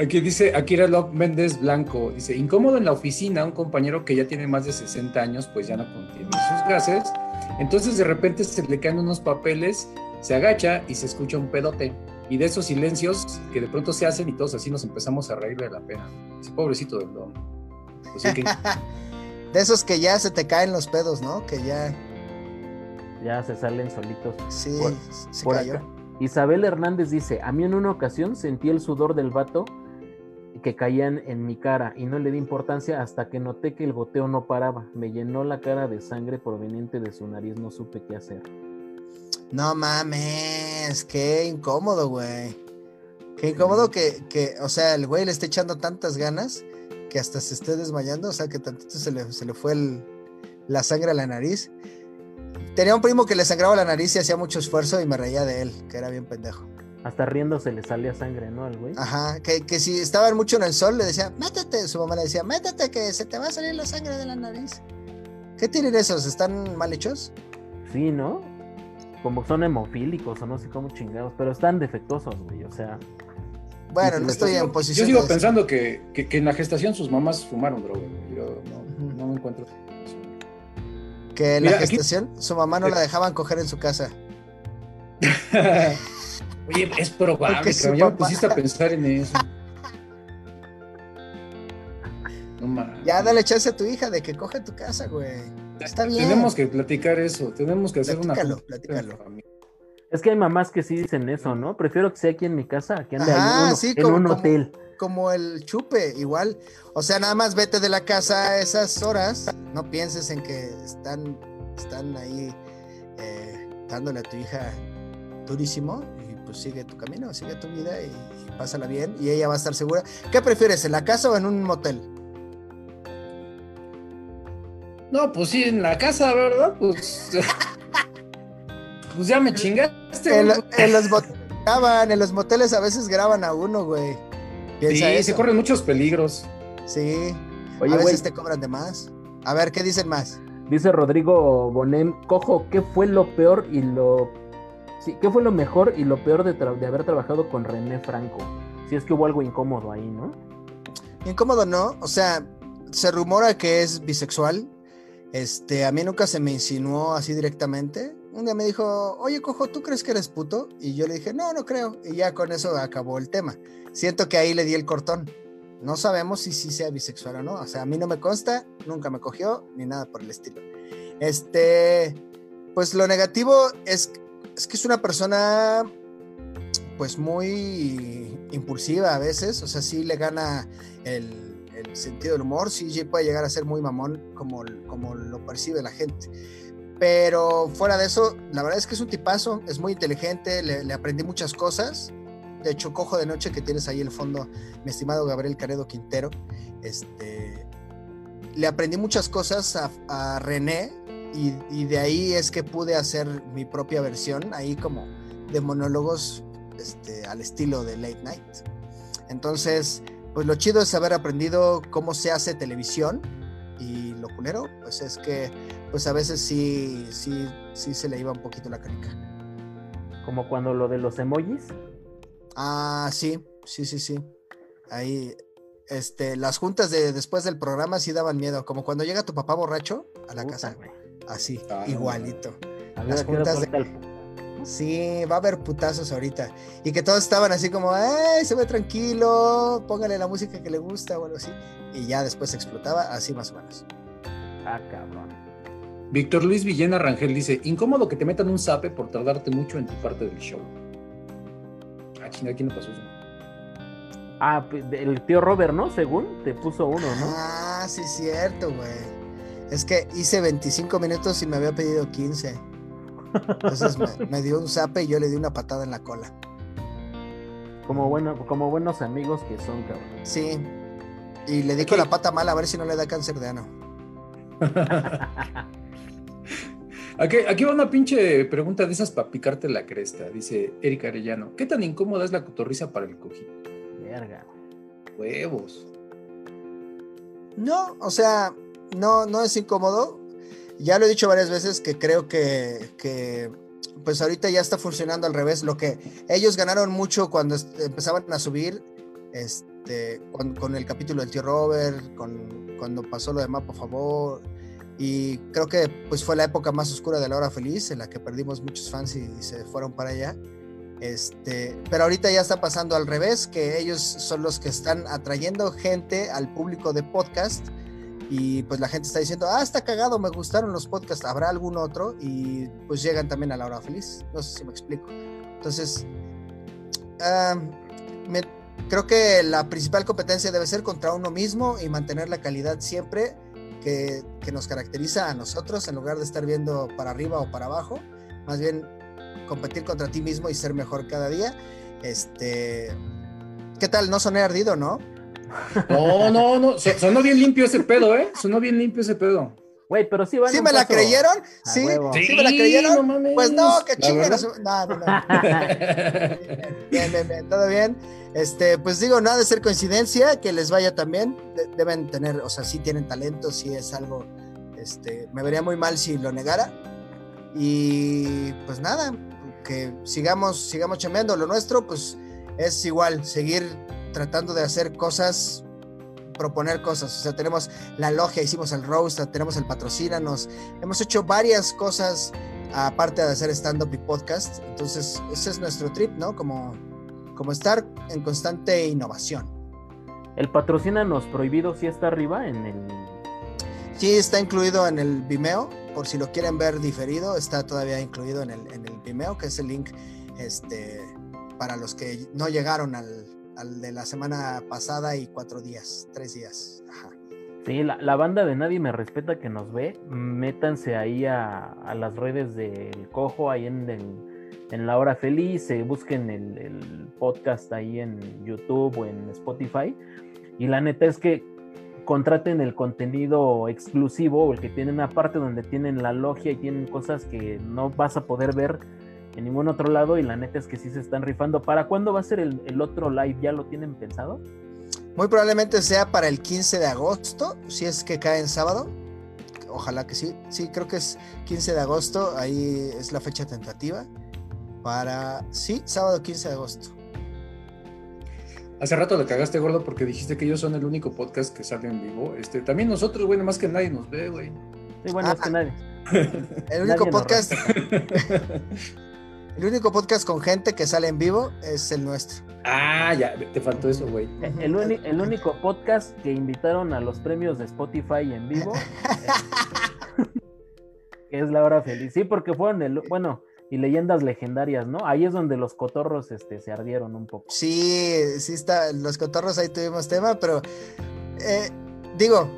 Aquí dice Akira Love Méndez Blanco, dice, incómodo en la oficina, un compañero que ya tiene más de 60 años, pues ya no contiene sus gases, entonces de repente se le caen unos papeles se agacha y se escucha un pedote. Y de esos silencios que de pronto se hacen y todos así nos empezamos a reír de la pena. Ese pobrecito del don. Pues de esos que ya se te caen los pedos, ¿no? Que ya. Ya se salen solitos. Sí, se cayó. Isabel Hernández dice: A mí en una ocasión sentí el sudor del vato que caían en mi cara y no le di importancia hasta que noté que el goteo no paraba. Me llenó la cara de sangre proveniente de su nariz, no supe qué hacer. No mames, qué incómodo, güey. Qué incómodo que, que, o sea, el güey le esté echando tantas ganas que hasta se esté desmayando, o sea, que tantito se le, se le fue el, la sangre a la nariz. Tenía un primo que le sangraba la nariz y hacía mucho esfuerzo y me reía de él, que era bien pendejo. Hasta riéndose le salía sangre, ¿no? Al güey. Ajá, que, que si estaban mucho en el sol le decía, métete. Su mamá le decía, métete que se te va a salir la sangre de la nariz. ¿Qué tienen esos? ¿Están mal hechos? Sí, ¿no? Como son hemofílicos o no sé cómo chingados, pero están defectuosos, güey, o sea. Bueno, no estoy en posición. Yo sigo de- pensando que, que, que en la gestación sus mamás fumaron droga. güey. Yo no, me encuentro. Que en la aquí- gestación su mamá no la dejaban coger en su casa. Oye, es probable, cabrón, ya me pusiste a pensar en eso. No. Ya dale chance a tu hija de que coge tu casa, güey. Está bien. Tenemos que platicar eso, tenemos que hacer Platícalo, una platícalo. familia. Es que hay mamás que sí dicen eso, ¿no? Prefiero que sea aquí en mi casa que ande ahí Ajá, en un, sí, en como- un como- hotel. Como el chupe, igual. O sea, nada más vete de la casa a esas horas. No pienses en que están, están ahí eh, dándole a tu hija durísimo. Y pues sigue tu camino, sigue tu vida y, y pásala bien. Y ella va a estar segura. ¿Qué prefieres, en la casa o en un motel? No, pues sí, en la casa, ¿verdad? Pues. pues ya me chingaste. En, lo- en los graban, en los moteles a veces graban a uno, güey. Piensa Sí, eso. se corren muchos peligros. Sí. Oye, a güey, veces te cobran de más. A ver, ¿qué dicen más? dice Rodrigo Bonem, cojo, ¿qué fue lo peor y lo... Sí, ¿qué fue lo mejor y lo peor de, tra- de haber trabajado con René Franco? Si es que hubo algo incómodo ahí, ¿no? Incómodo, ¿no? O sea, se rumora que es bisexual. Este, a mí nunca se me insinuó así directamente. Un día me dijo, oye, cojo, ¿tú crees que eres puto? Y yo le dije, no, no creo. Y ya con eso acabó el tema. Siento que ahí le di el cortón. No sabemos si sí sea bisexual o no. O sea, a mí no me consta, nunca me cogió, ni nada por el estilo. Este, pues lo negativo es, es que es una persona, pues muy impulsiva a veces. O sea, sí le gana el, el sentido del humor, sí puede llegar a ser muy mamón como, como lo percibe la gente. Pero fuera de eso, la verdad es que es un tipazo, es muy inteligente, le, le aprendí muchas cosas. De hecho, Cojo de Noche que tienes ahí el fondo, mi estimado Gabriel Caredo Quintero, este, le aprendí muchas cosas a, a René y, y, de ahí es que pude hacer mi propia versión, ahí como de monólogos este, al estilo de Late Night. Entonces, pues lo chido es haber aprendido cómo se hace televisión y lo culero, pues es que pues a veces sí, sí, sí se le iba un poquito la canica. Como cuando lo de los emojis. Ah, sí, sí, sí, sí. Ahí, este, las juntas de después del programa sí daban miedo, como cuando llega tu papá borracho a la Puta, casa, así, Ah, igualito. Las ¿a qué hora juntas de- el- Sí, va a haber putazos ahorita. Y que todos estaban así como, ¡ay, se ve tranquilo! Póngale la música que le gusta o algo así. Y ya después explotaba, así más o menos. Ah, cabrón. Víctor Luis Villena Rangel dice: Incómodo que te metan un zape por tardarte mucho en tu parte del show. Ah, chinga, ¿quién le pasó eso? Ah, pues, el tío Robert, ¿no? Según te puso uno, ¿no? Ah, sí, cierto, güey. Es que hice 25 minutos y me había pedido 15. Entonces me, me dio un zape y yo le di una patada en la cola. Como, bueno, como buenos amigos que son, cabrón. Sí. Y le di con la pata mala a ver si no le da cáncer de ano. Aquí, aquí va una pinche pregunta de esas para picarte la cresta. Dice Erika Arellano: ¿Qué tan incómoda es la cotorriza para el cojín? Verga. Huevos. No, o sea, no, no es incómodo. Ya lo he dicho varias veces que creo que, que, pues ahorita ya está funcionando al revés. Lo que ellos ganaron mucho cuando empezaban a subir, este, con, el capítulo del tío Robert, con, cuando pasó lo de Ma, por favor. Y creo que pues fue la época más oscura de la hora feliz, en la que perdimos muchos fans y, se fueron para allá. Este, pero ahorita ya está pasando al revés, que ellos son los que están atrayendo gente al público de podcast y pues la gente está diciendo, ah, está cagado, me gustaron los podcasts, habrá algún otro y pues llegan también a la hora feliz, no sé si me explico. Entonces, me, creo que la principal competencia debe ser contra uno mismo y mantener la calidad siempre que, que, nos caracteriza a nosotros en lugar de estar viendo para arriba o para abajo. Más bien competir contra ti mismo y ser mejor cada día. Este, ¿Qué tal? No soné ardido, ¿no? No, no, no. Sonó bien limpio ese pedo, ¿eh? Sonó bien limpio ese pedo. Güey, pero sí van ¿Sí me la creyeron? ¿Sí? ¿Sí? me la creyeron? No pues no, que chinguen. No, no, no. bien, bien, bien, todo bien. Este, pues digo, nada de ser coincidencia, que les vaya también. deben tener, o sea, sí tienen talento, sí es algo. Este, me vería muy mal si lo negara. Y pues nada, que sigamos, sigamos chameando. Lo nuestro, pues es igual, seguir tratando de hacer cosas, proponer cosas. O sea, tenemos la logia, hicimos el roast, tenemos el patrocínanos, hemos hecho varias cosas aparte de hacer stand-up y podcast. Entonces, ese es nuestro trip, ¿no? Como, como estar en constante innovación. ¿El patrocínanos prohibido sí está arriba en el...? Sí, está incluido en el Vimeo. Por si lo quieren ver diferido, está todavía incluido en el, en el Vimeo, que es el link este, para los que no llegaron al, al de la semana pasada y cuatro días, tres días. Ajá. Sí, la, banda de Nadie Me Respeta que nos ve, métanse ahí a, las redes del Cojo, ahí en, en La Hora Feliz, eh, busquen el, el, podcast ahí en YouTube o en Spotify. Y la neta es que contraten el contenido exclusivo o el que tiene una parte donde tienen la logia y tienen cosas que no vas a poder ver en ningún otro lado y la neta es que sí se están rifando. ¿Para cuándo va a ser el, otro live? ¿Ya lo tienen pensado? Muy probablemente sea para el 15 de agosto, si es que cae en sábado. Ojalá que sí. Sí, creo que es 15 de agosto, ahí es la fecha tentativa. Para, sí, sábado 15 de agosto. Hace rato le cagaste gordo porque dijiste que ellos son el único podcast que sale en vivo. Este, también nosotros, güey, más que nadie nos ve, güey. Sí, bueno, más que ah, nadie. El único podcast. El único podcast con gente que sale en vivo es el nuestro. Ah, ya, te faltó eso, güey. El, el, único podcast que invitaron a los premios de Spotify en vivo. es La Hora Feliz. Sí, porque fueron el. Bueno, y leyendas legendarias, ¿no? Ahí es donde los cotorros este, se ardieron un poco. Sí, sí está. Los cotorros ahí tuvimos tema, pero. Eh, digo,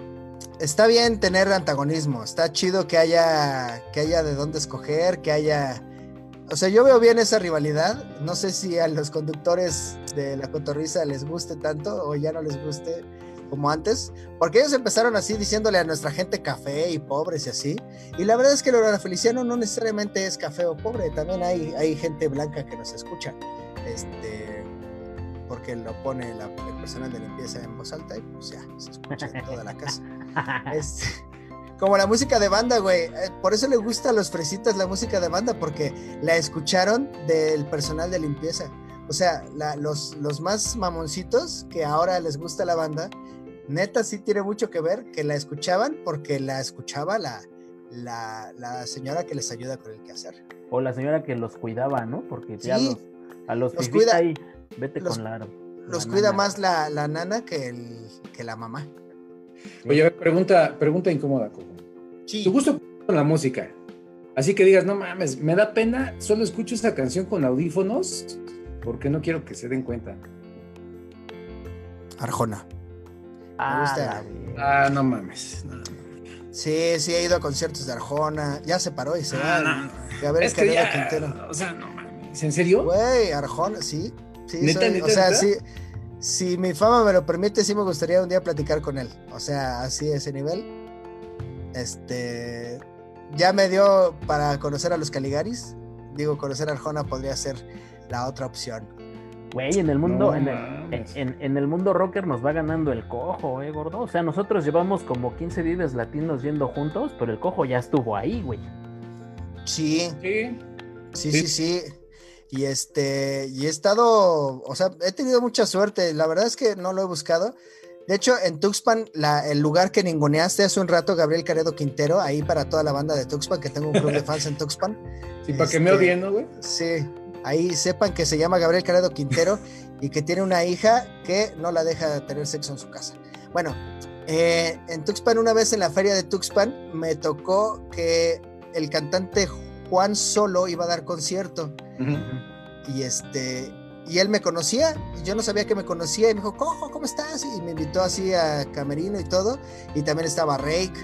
está bien tener antagonismo. Está chido que haya, que haya de dónde escoger, que haya o sea, yo veo bien esa rivalidad. No sé si a los conductores de la cotorriza les guste tanto o ya no les guste como antes, porque ellos empezaron así diciéndole a nuestra gente café y pobres y así. Y la verdad es que lo Feliciano no necesariamente es café o pobre, también hay, hay gente blanca que nos escucha. Este, porque lo pone la, el personal de limpieza en voz alta y pues ya se escucha en toda la casa. Este, como la música de banda, güey. Eh, por eso le gusta a los fresitas la música de banda, porque la escucharon del personal de limpieza. O sea, los, los más mamoncitos que ahora les gusta la banda, neta sí tiene mucho que ver que la escuchaban porque la escuchaba la, la, señora que les ayuda con el quehacer. O la señora que los cuidaba, ¿no? Porque ya los, a los, los cuida, ahí, vete con la. Los cuida más la, nana que, el, que la mamá. Oye, pregunta, pregunta incómoda, Coco. Sí. Tu gusto con la música. Así que digas, no mames, me da pena, solo escucho esta canción con audífonos porque no quiero que se den cuenta. Arjona. Ah, ah no mames. Sí, sí, he ido a conciertos de Arjona. Ya se paró y se va. a ver, es que ya, O sea, no mames. ¿En serio? Güey, Arjona, sí. Sí, o sea, sí si mi fama me lo permite, sí me gustaría un día platicar con él. O sea, así ese nivel. Este. Ya me dio para conocer a los Caligaris. Digo, conocer a Arjona podría ser la otra opción. Güey, en el mundo, en, el, mundo rocker nos va ganando el cojo, eh, gordo. O sea, nosotros llevamos como 15 días latinos yendo juntos, pero el cojo ya estuvo ahí, güey. Sí. Sí. Sí, sí, sí. Y este, y he estado, o sea, he tenido mucha suerte. La verdad es que no lo he buscado. De hecho, en Tuxpan, la, el lugar que ninguneaste hace un rato, Gabriel Caredo Quintero, ahí para toda la banda de Tuxpan, que tengo un club de fans en Tuxpan. Sí, para que me este, odien, ¿no, güey? Sí, ahí sepan que se llama Gabriel Caredo Quintero y que tiene una hija que no la deja tener sexo en su casa. Bueno, eh, en Tuxpan, una vez en la feria de Tuxpan, me tocó que el cantante Juan Solo iba a dar concierto. Y este, y él me conocía, yo no sabía que me conocía y me dijo, Cojo, ¿cómo estás? Y me invitó así a Camerino y todo, y también estaba Rake.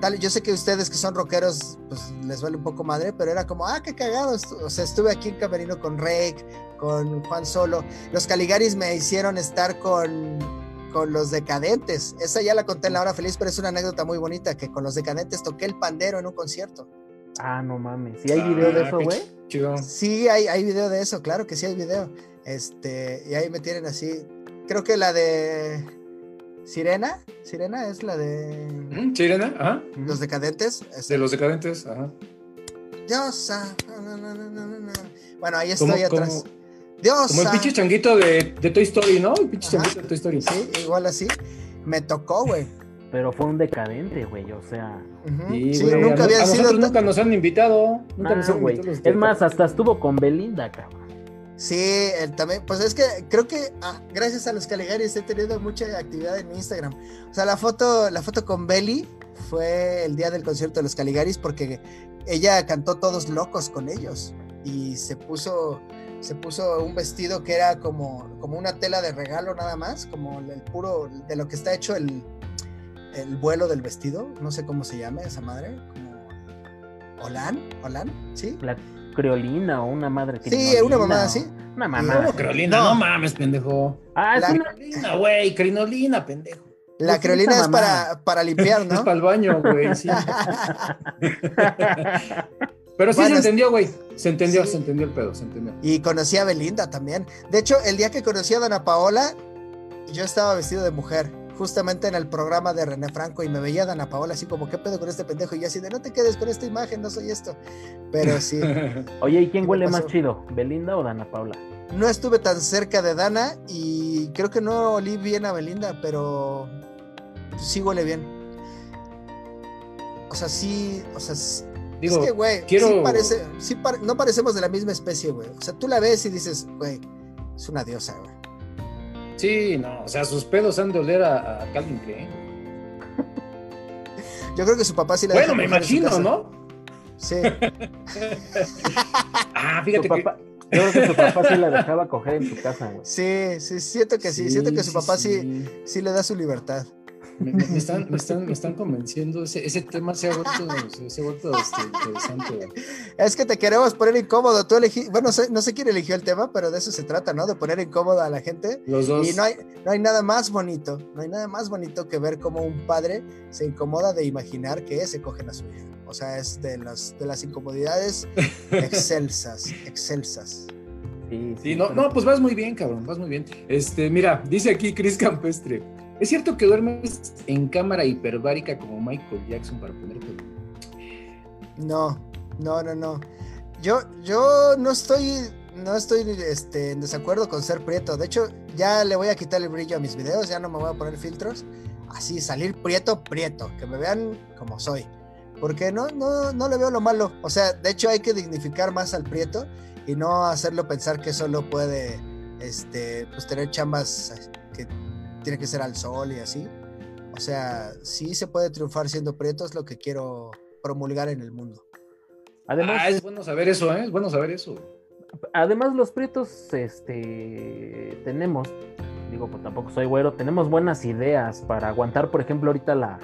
Tal, yo sé que ustedes que son rockeros, pues les vale un poco madre, pero era como, ah, qué cagado. O sea, estuve aquí en Camerino con Rake, con Juan Solo. Los Caligaris me hicieron estar con, con los Decadentes. Esa ya la conté en la hora feliz, pero es una anécdota muy bonita, que con los Decadentes toqué el pandero en un concierto. Ah, no mames. ¿Sí hay video de Ah, eso, güey? Sí, hay, hay video de eso, claro que sí hay video. Este, y ahí me tienen así. Creo que la de Sirena, Sirena es la de Ujú, Sirena, ajá. Los Decadentes. es- De los decadentes, ajá. Diosa. Bueno, ahí estoy atrás. como, Diosa. como el pinche changuito de, de Toy Story, ¿no? El pinche Ajá. changuito de Toy Story. Sí, igual así. Me tocó, güey. Pero fue un decadente, güey. O sea. Ujú. Sí, Sí, güey, nunca a, había a sido. nosotros tan- nunca nos han invitado. Nunca nah, nos han güey. invitado los Es más, hasta estuvo con Belinda, cabrón. Sí, él también, pues es que creo que ah, gracias a los Caligaris he tenido mucha actividad en mi Instagram. O sea, la foto, la foto con Belly fue el día del concierto de los Caligaris porque ella cantó todos locos con ellos y se puso, se puso un vestido que era como, como una tela de regalo nada más, como el puro de lo que está hecho el, el vuelo del vestido, no sé cómo se llama esa madre, como Olan, Olan, ¿sí? La creolina o una madre que. Sí, una mamada así. Una ¿Cómo, mamada. No. No. mames, pendejo. Ah, es La- una. Crinolina, güey, crinolina, pendejo. La creolina es para, para limpiar, Es ¿no? para el baño, güey, sí. Pero sí Bueno, se entendió, güey. Se entendió, sí. se entendió el pedo, se entendió. Y conocí a Belinda también. De hecho, el día que conocí a Dana Paola, yo estaba vestido de mujer, justamente en el programa de René Franco, y me veía Dana Paola así como, ¿qué pedo con este pendejo? Y yo así de, no te quedes con esta imagen, no soy esto. Pero sí, Oye, ¿y quién ¿Qué huele más chido? ¿Belinda o Dana Paula? no estuve tan cerca de Dana y creo que no olí bien a Belinda, pero sí huele bien. O sea, sí, o sea, sí- Digo, es que, güey, quiero- sí parece, sí pare- no parecemos de la misma especie, güey. O sea, tú la ves y dices, güey, es una diosa, güey. Sí, no, o sea, sus pedos han de oler a, a Calvin Klein. Yo creo que su papá sí la Bueno, me imagino. ¿no? Sí. Ah, fíjate que. papá- Yo creo que su papá sí la dejaba coger en su casa, güey. Sí, sí, siento que sí, siento que su sí, papá sí, sí. sí le da su libertad. Me, están, me, están, me están convenciendo. Ese, ese tema se ha vuelto, se, ha vuelto este, interesante. Es que te queremos poner incómodo. Tú elegí, bueno, no sé, no sé quién eligió el tema, pero de eso se trata, ¿no? De poner incómodo a la gente. Los dos. Y no hay, no hay nada más bonito, no hay nada más bonito que ver cómo un padre se incomoda de imaginar que se cogen a su hija. O sea, es de las, de las incomodidades excelsas, excelsas. Sí, Sí, no, no, pues vas muy bien, cabrón, vas muy bien. Este, mira, dice aquí Chris Campestre. ¿Es cierto que duermes en cámara hiperbárica como Michael Jackson para ponerte? No, no, no, no. Yo, yo no estoy, no estoy este, en desacuerdo con ser prieto. De hecho, ya le voy a quitar el brillo a mis videos, ya no me voy a poner filtros. Así, salir prieto, prieto, que me vean como soy. Porque no, no, no le veo lo malo. O sea, de hecho hay que dignificar más al prieto y no hacerlo pensar que solo puede este, pues, tener chambas que tiene que ser al sol y así. O sea, sí se puede triunfar siendo prieto, es lo que quiero promulgar en el mundo. Además, Ah, es bueno saber eso, ¿eh? Es bueno saber eso. además los prietos, este, tenemos, digo, pues tampoco soy güero, tenemos buenas ideas para aguantar, por ejemplo, ahorita la,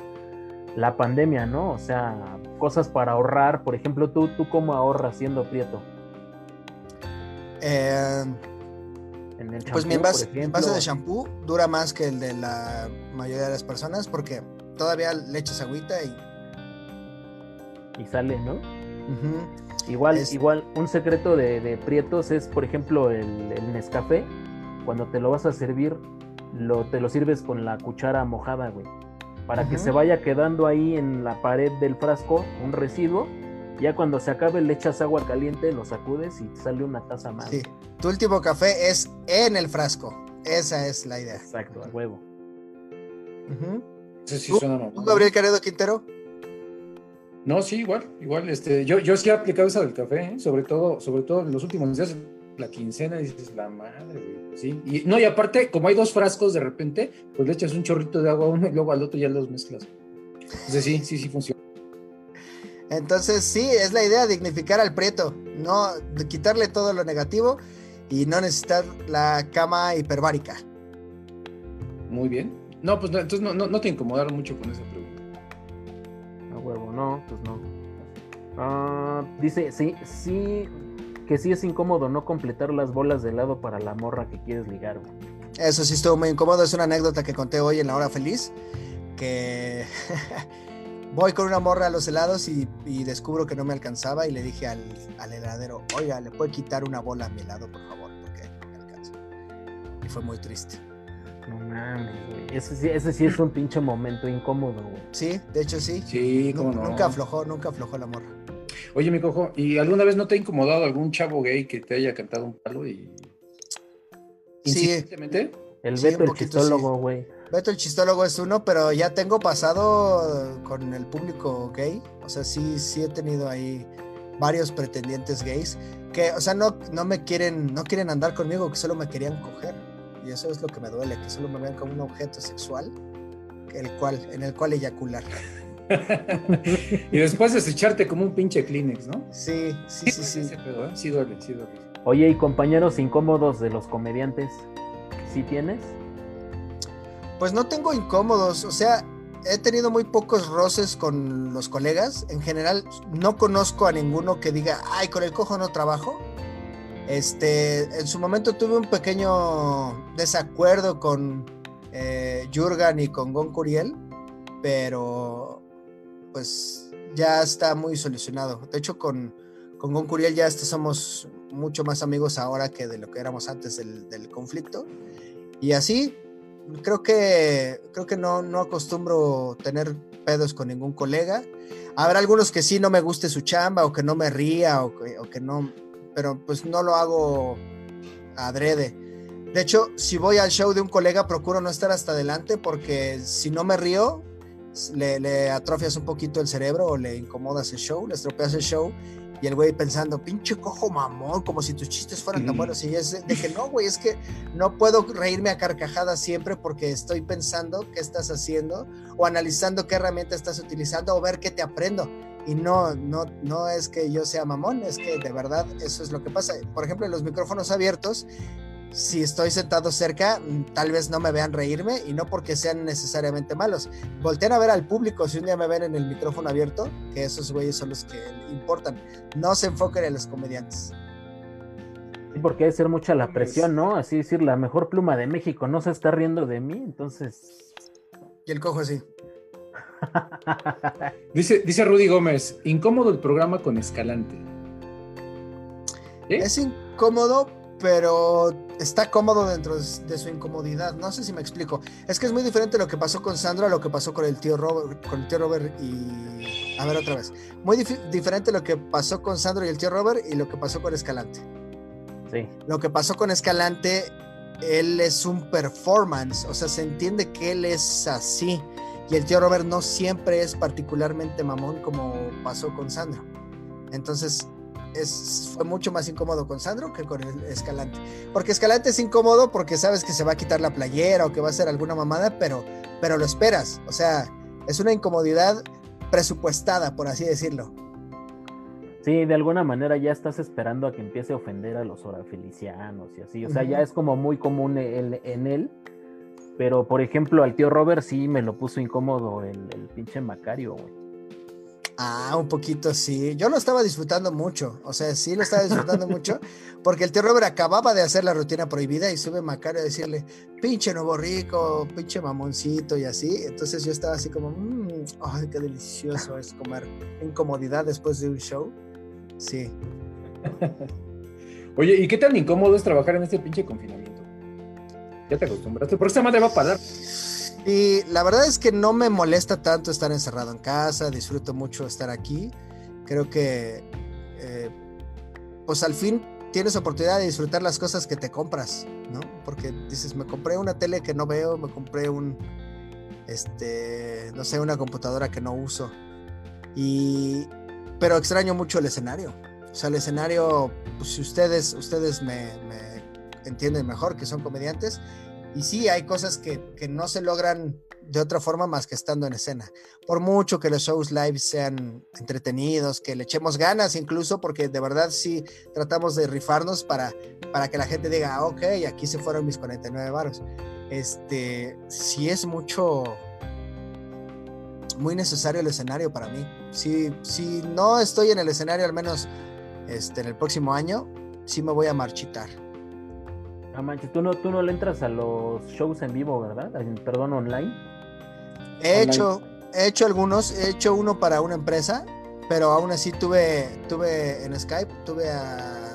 la pandemia, ¿no? O sea, cosas para ahorrar, por ejemplo, tú, tú cómo ahorras siendo prieto Eh, en el pues mi envase, por mi ejemplo. envase de shampoo dura más que el de la mayoría de las personas porque todavía le echas agüita y... y sale, ¿no? Igual, Es- igual, un secreto de, de prietos es, por ejemplo, el, el Nescafé. Cuando te lo vas a servir, lo, te lo sirves con la cuchara mojada, güey. Para que se vaya quedando ahí en la pared del frasco un residuo. Ya cuando se acabe le echas agua caliente, lo sacudes y te sale una taza más. Sí. Tu último café es en el frasco. Esa es la idea. Exacto, a huevo. Ujú. Eso sí ¿Tú- suena ¿Tú. Gabriel Caredo Quintero? No, sí, igual, igual, este, yo, yo sí he aplicado esa del café, ¿eh? sobre todo, sobre todo en los últimos días, la quincena, dices, la madre, güey, sí, y no, y aparte, como hay dos frascos de repente, pues le echas un chorrito de agua a uno y luego al otro ya los mezclas. Entonces sí, sí, sí funciona. Entonces, sí, es la idea dignificar al prieto, no de quitarle todo lo negativo y no necesitar la cama hiperbárica. Muy bien. No, pues entonces no, no, te incomodaron mucho con esa pregunta. A huevo, no, pues no. Ah, dice, sí, sí, que sí es incómodo no completar las bolas de helado para la morra que quieres ligar. Eso sí estuvo muy incómodo. Es una anécdota que conté hoy en la hora feliz. Que voy con una morra a los helados y, descubro que no me alcanzaba y le dije al, heladero, oiga, ¿le puede quitar una bola a mi helado, por favor? Porque no me alcanza. Y fue muy triste. No mames, güey. Ese, sí es un pinche momento incómodo, güey. Sí, de hecho sí. Sí, cómo no. Nunca aflojó, nunca aflojó la morra. Oye, mi cojo, ¿y alguna vez no te ha incomodado algún chavo gay que te haya cantado un palo y. Sí. El Beto, el chistólogo, güey. Beto, el chistólogo es uno, pero ya tengo pasado con el público gay. O sea, sí, sí he tenido ahí varios pretendientes gays que, o sea, no, no me quieren, no quieren andar conmigo, que solo me querían coger. Y eso es lo que me duele, que solo me vean como un objeto sexual el cual, en el cual eyacular. y después desecharte como un pinche Kleenex, ¿no? Sí, sí, sí, sí. ¿eh? Sí duele, sí duele. Oye, ¿y compañeros incómodos de los comediantes? ¿Sí tienes? Pues no tengo incómodos, o sea, he tenido muy pocos roces con los colegas. En general, no conozco a ninguno que diga, ay, con el cojo no trabajo. Este, en su momento tuve un pequeño desacuerdo con eh, Jurgen y con Gon Curiel, pero pues ya está muy solucionado. De hecho, con, con Gon ya somos mucho más amigos ahora que de lo que éramos antes del, conflicto. Y así, creo que, creo que no, no acostumbro tener pedos con ningún colega. Habrá algunos que sí no me guste su chamba o que no me ría o que, o que no, pero pues no lo hago adrede. De hecho, si voy al show de un colega, procuro no estar hasta adelante porque si no me río, le, atrofias un poquito el cerebro o le incomodas el show, le estropeas el show y el güey pensando, pinche cojo mamón, como si tus chistes fueran tan buenos. Y es de que no, güey, es que no puedo reírme a carcajadas siempre porque estoy pensando qué estás haciendo o analizando qué herramienta estás utilizando o ver qué te aprendo. Y no, no, no es que yo sea mamón, es que de verdad eso es lo que pasa. Por ejemplo, en los micrófonos abiertos, si estoy sentado cerca, tal vez no me vean reírme y no porque sean necesariamente malos. Volteen a ver al público si un día me ven en el micrófono abierto, que esos güeyes son los que importan. No se enfoquen en los comediantes. Sí, porque debe ser mucha la presión, ¿no? Así decir, la mejor pluma de México no se está riendo de mí, entonces. Y el cojo así. dice, dice Rudy Gómez, incómodo el programa con Escalante. Es incómodo pero está cómodo dentro de su incomodidad. No sé si me explico. Es que es muy diferente lo que pasó con Sandra a lo que pasó con el tío Robert, con el tío Robert y a ver otra vez. Muy diferente lo que pasó con Sandra y el tío Robert y lo que pasó con Escalante. Sí. Lo que pasó con Escalante, él es un performance, o sea, se entiende que él es así. Y el tío Robert no siempre es particularmente mamón como pasó con Sandra. Entonces, es, fue mucho más incómodo con Sandro que con el Escalante. Porque Escalante es incómodo porque sabes que se va a quitar la playera o que va a hacer alguna mamada, pero, pero lo esperas. O sea, es una incomodidad presupuestada, por así decirlo. Sí, de alguna manera ya estás esperando a que empiece a ofender a los orafelicianos y así. O sea, ya es como muy común en él. Pero, por ejemplo, al tío Robert sí me lo puso incómodo el, el pinche Macario, güey. Ah, un poquito sí. Yo lo estaba disfrutando mucho. O sea, sí lo estaba disfrutando mucho. Porque el tío Robert acababa de hacer la rutina prohibida y sube Macario a decirle, pinche nuevo rico, pinche mamoncito y así. Entonces yo estaba así como, mmm, ay, qué delicioso es comer incomodidad después de un show. Sí. Oye, ¿y qué tan incómodo es trabajar en este pinche confinamiento? Ya te acostumbraste, porque esta madre va a parar. Y la verdad es que no me molesta tanto estar encerrado en casa, disfruto mucho estar aquí. Creo que, eh, pues al fin tienes oportunidad de disfrutar las cosas que te compras, ¿no? Porque dices, me compré una tele que no veo, me compré un, este, no sé, una computadora que no uso. Y, pero extraño mucho el escenario. O sea, el escenario, pues si ustedes, ustedes me, me entienden mejor que son comediantes, y sí, hay cosas que, no se logran de otra forma más que estando en escena. Por mucho que los shows live sean entretenidos, que le echemos ganas incluso, porque de verdad sí tratamos de rifarnos para, para que la gente diga, ah, ok, aquí se fueron mis 49 varos. Este, sí es mucho, muy necesario el escenario para mí. Si, si no estoy en el escenario, al menos este, en el próximo año, sí me voy a marchitar. Ah, manches, tú no, tú no le entras a los shows en vivo, ¿verdad? Perdón, online. He hecho, he hecho algunos, he hecho uno para una empresa, pero aún así tuve, tuve en Skype, tuve a,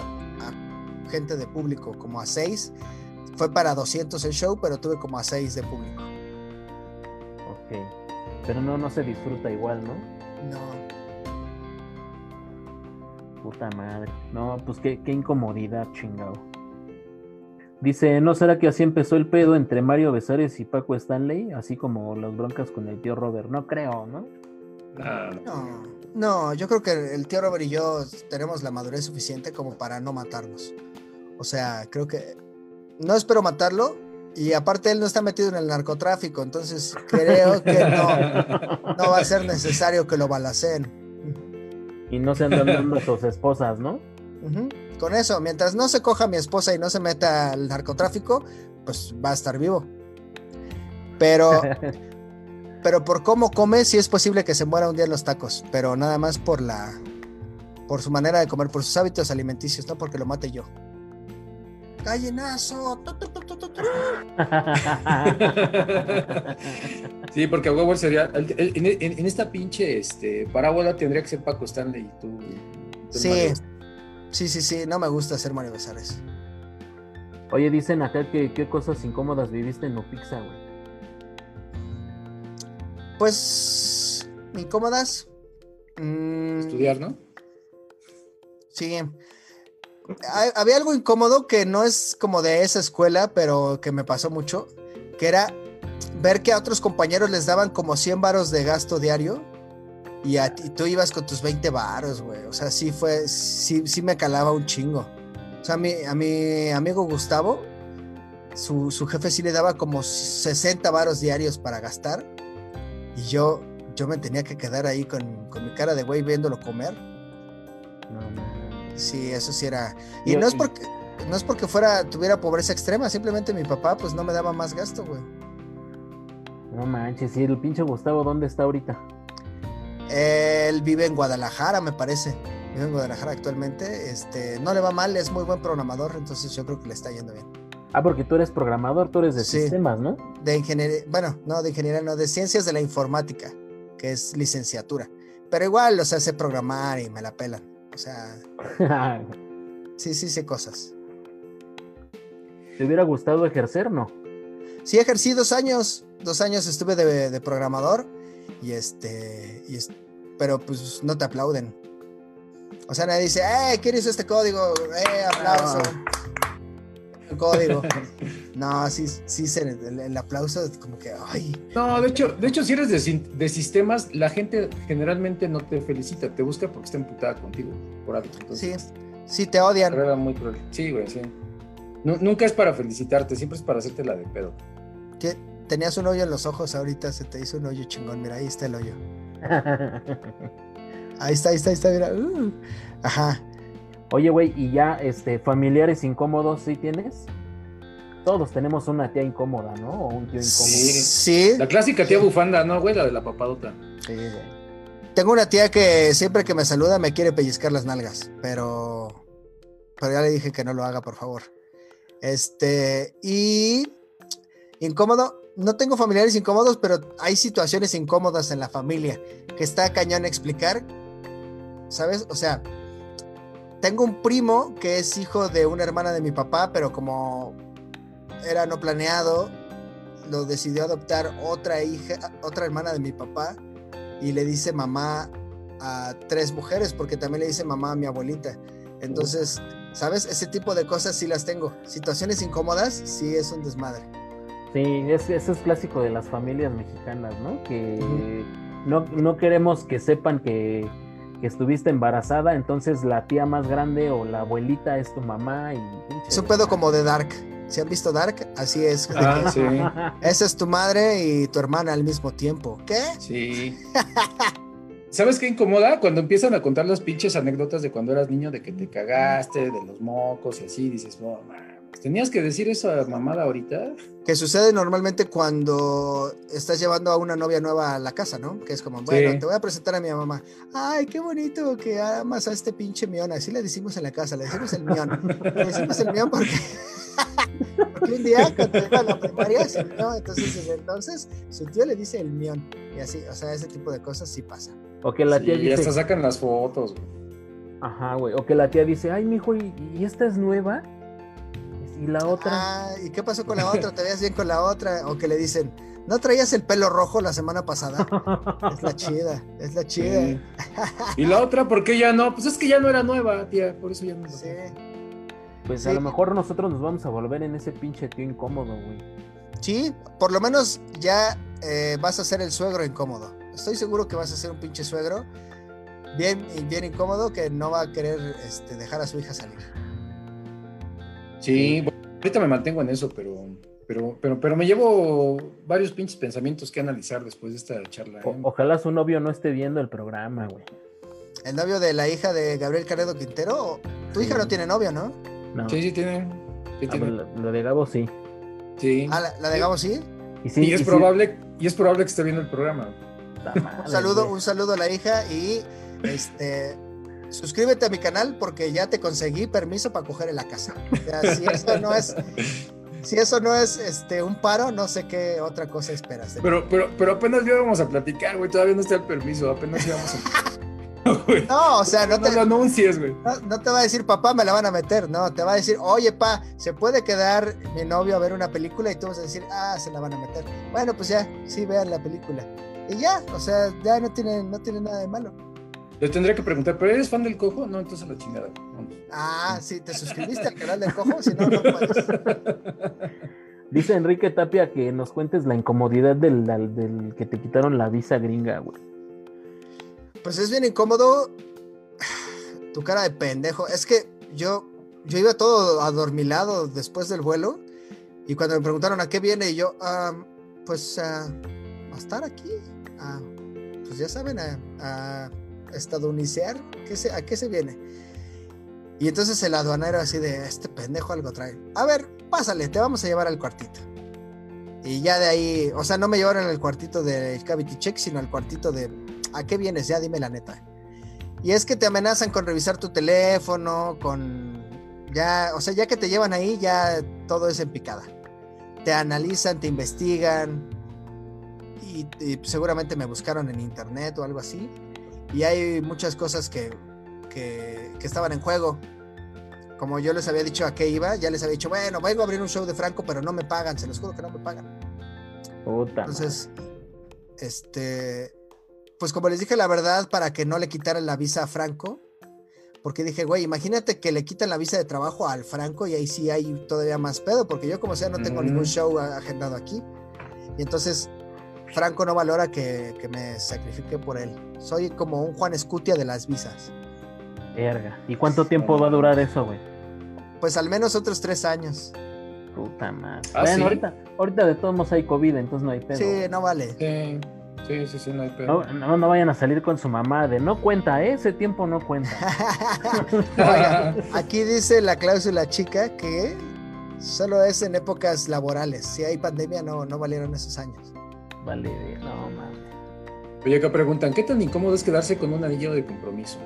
gente de público, como a seis. Fue para 200 el show, pero tuve como a seis de público. Ok, pero no, no se disfruta igual, ¿no? No. Puta madre. No, pues qué, qué incomodidad, chingado. Dice, ¿no será que así empezó el pedo entre Mario Besares y Paco Stanley? Así como las broncas con el tío Robert. No creo, ¿no? No, no, yo creo que el tío Robert y yo tenemos la madurez suficiente como para no matarnos. O sea, creo que no espero matarlo. Y aparte él no está metido en el narcotráfico, entonces creo que no, no va a ser necesario que lo balacen. Y no se andan dando sus esposas, ¿no? Con eso, mientras no se coja a mi esposa y no se meta al narcotráfico, pues va a estar vivo. Pero, pero por cómo come, sí es posible que se muera un día en los tacos, pero nada más por la, por su manera de comer, por sus hábitos alimenticios, no porque lo mate yo. ¡Gallenazo! sí, porque a huevo sería. En, esta pinche este, parábola tendría que ser Paco Stanley y tú. sí. Sí, sí, sí, no me gusta hacer Mario Besares. Oye, dicen acá que qué cosas incómodas viviste en Opixa, güey. Pues, incómodas. Mm, Estudiar, ¿no? Sí. había algo incómodo que no es como de esa escuela, pero que me pasó mucho, que era ver que a otros compañeros les daban como 100 varos de gasto diario y, a, tú ibas con tus 20 varos, güey. O sea, sí fue, sí, sí me calaba un chingo. O sea, a mi, a mi amigo Gustavo, su, jefe sí le daba como 60 varos diarios para gastar. Y yo, yo me tenía que quedar ahí con, mi cara de güey viéndolo comer. Sí, eso sí era. Y, no es porque no es porque fuera tuviera pobreza extrema, simplemente mi papá pues no me daba más gasto, güey. No manches, ¿y el pinche Gustavo dónde está ahorita? Él vive en Guadalajara, me parece. Vive en Guadalajara actualmente. Este, no le va mal, es muy buen programador, entonces yo creo que le está yendo bien. Ah, porque tú eres programador, tú eres de sistemas, ¿no? De ingeniería, bueno, no de ingeniería, no, de ciencias de la informática, que es licenciatura. Pero igual, o sea, sé programar y me la pelan. O sea, sí, sí sé cosas. ¿Te hubiera gustado ejercer, no? Sí, ejercí dos años. Dos años estuve de, de programador y este, y pero pues no te aplauden. O sea, nadie dice, ¡eh! ¿Quién hizo este código? ¡eh! Aplauso. El código. No, sí, sí, el, aplauso es como que, ¡ay! No, de hecho, de hecho, si eres de, sistemas, la gente generalmente no te felicita, te busca porque está emputada contigo por algo. sí, sí, te odian. Muy cruel. Sí, güey, sí. nunca es para felicitarte, siempre es para hacerte la de pedo. ¿Qué? Tenías un hoyo en los ojos, ahorita se te hizo un hoyo chingón. Mira, ahí está el hoyo. ahí está, ahí está, ahí está, mira. Uh. Ajá. Oye, güey, ¿y ya este, familiares incómodos sí tienes? Todos tenemos una tía incómoda, ¿no? O un tío incómodo. Sí. La clásica tía bufanda, ¿no, güey? La de la papadota. Sí, güey. Tengo una tía que siempre que me saluda me quiere pellizcar las nalgas, pero. Pero ya le dije que no lo haga, por favor. Este. Y. Incómodo no tengo familiares incómodos, pero hay situaciones incómodas en la familia que está cañón explicar. ¿Sabes? O sea, tengo un primo que es hijo de una hermana de mi papá, pero como era no planeado, lo decidió adoptar otra hija, otra hermana de mi papá, y le dice mamá a tres mujeres, porque también le dice mamá a mi abuelita. Entonces, ¿sabes? Ese tipo de cosas sí las tengo. Situaciones incómodas, sí es un desmadre. Sí, eso es clásico de las familias mexicanas, ¿no? Que no, queremos que sepan que, estuviste embarazada, entonces la tía más grande o la abuelita es tu mamá y... Es un pedo como de Dark. ¿Se han visto Dark? Así es. de Ah, que sí. Esa es tu madre y tu hermana al mismo tiempo. ¿Qué? Sí. ¿Sabes qué incomoda? Cuando empiezan a contar las pinches anécdotas de cuando eras niño, de que te cagaste, de los mocos y así, dices, no, mames, ¿tenías que decir eso a mamada ahorita? Que sucede normalmente cuando estás llevando a una novia nueva a la casa, ¿no? Que es como, bueno, Sí. te voy a presentar a mi mamá. Ay, qué bonito que amas a este pinche mión. Así le decimos en la casa, le decimos el mión. Le decimos el mión porque, porque un día cuando iba a la primaria se entonces desde entonces su tío le dice el mión. Y así, o sea, ese tipo de cosas sí pasa. O que la Sí, tía y dice, hasta sacan las fotos. güey. ajá, güey. O que la tía dice, ay, mijo, ¿y, y esta es nueva? Y la otra. Ah, ¿y qué pasó con la otra? ¿Te veías bien con la otra? O que le dicen, ¿no traías el pelo rojo la semana pasada? Es la chida, es la chida. Sí. Y la otra, ¿por qué ya no? Pues es que ya no era nueva, tía, por eso ya no. Sí. Pues a lo mejor nosotros nos vamos a volver en ese pinche tío incómodo, güey. Sí, por lo menos ya eh, vas a ser el suegro incómodo. Estoy seguro que vas a ser un pinche suegro bien, bien incómodo que no va a querer este, dejar a su hija salir. Sí, bueno, ahorita me mantengo en eso, pero, pero, pero, pero me llevo varios pinches pensamientos que analizar después de esta charla. ¿eh? O- ojalá su novio no esté viendo el programa, güey. El novio de la hija de Gabriel Caredo Quintero, tu hija no tiene novio, ¿no? No. Sí, sí tiene. Sí, Ah, tiene. pues, lo, lo de Gabo sí. Sí. Ah, la, la de Gabo sí. Y sí, y es probable, y es probable que esté viendo el programa. madre, Un saludo, güey. un saludo a la hija y este suscríbete a mi canal porque ya te conseguí permiso para coger en la casa. O sea, si eso no es, si eso no es este un paro, no sé qué otra cosa esperas. de mí. Pero, pero, pero apenas íbamos a platicar, güey. Todavía no está el permiso. Apenas íbamos a. No, o sea, no no te, lo anuncies, güey. no, no te va a decir papá, me la van a meter, no, te va a decir, oye pa, se puede quedar mi novio a ver una película y tú vas a decir, ah, se la van a meter. Bueno, pues ya, sí, vean la película. Y ya, o sea, ya no tiene, no tiene nada de malo. Le tendría que preguntar, ¿pero eres fan del cojo? No, entonces la chingada. Vamos. Ah, sí, te suscribiste al canal del cojo, si no, no puedes. Dice Enrique Tapia que nos cuentes la incomodidad del, del- del que te quitaron la visa gringa, güey. Pues es bien incómodo tu cara de pendejo. Es que yo, yo iba todo adormilado después del vuelo y cuando me preguntaron a qué viene, y yo, "Ah, pues ah, a estar aquí, a, pues ya saben, a, a estadounidensear, ¿qué ¿a qué se viene? Y entonces el aduanero así de, este pendejo algo trae. A ver, pásale, te vamos a llevar al cuartito. Y ya de ahí, o sea, no me llevaron al cuartito del cavity check, sino al cuartito de, ¿a qué vienes? Ya dime la neta. Y es que te amenazan con revisar tu teléfono, con ya, o sea, ya que te llevan ahí, ya todo es en picada. Te analizan, te investigan y seguramente me buscaron en internet o algo así. Y hay muchas cosas que, que, que estaban en juego. Como yo les había dicho a qué iba, ya les había dicho, bueno, vengo a abrir un show de Franco, pero no me pagan, se los juro que no me pagan. Puta Entonces, este, pues como les dije la verdad, para que no le quitaran la visa a Franco, porque dije, güey, imagínate que le quitan la visa de trabajo al Franco y ahí sí hay todavía más pedo, porque yo como sea no tengo Mm. ningún show a- agendado aquí. Y entonces, Franco no valora que, que me sacrifique por él. Soy como un Juan Escutia de las visas. Verga. ¿Y cuánto tiempo va a durar eso, güey? Pues al menos otros tres años. Puta madre. ¿Ah, bueno, sí? ahorita, ahorita de todos modos hay COVID, entonces no hay pedo. Sí, no vale. Sí, sí, sí, sí, no hay pedo. No, no, no vayan a salir con su mamá de no cuenta, ¿eh? ese tiempo no cuenta. Oiga, aquí dice la cláusula chica que solo es en épocas laborales. Si hay pandemia, no, no valieron esos años. Vale, de- no mames. Oye, acá preguntan, ¿qué tan incómodo es quedarse con un anillo de compromiso?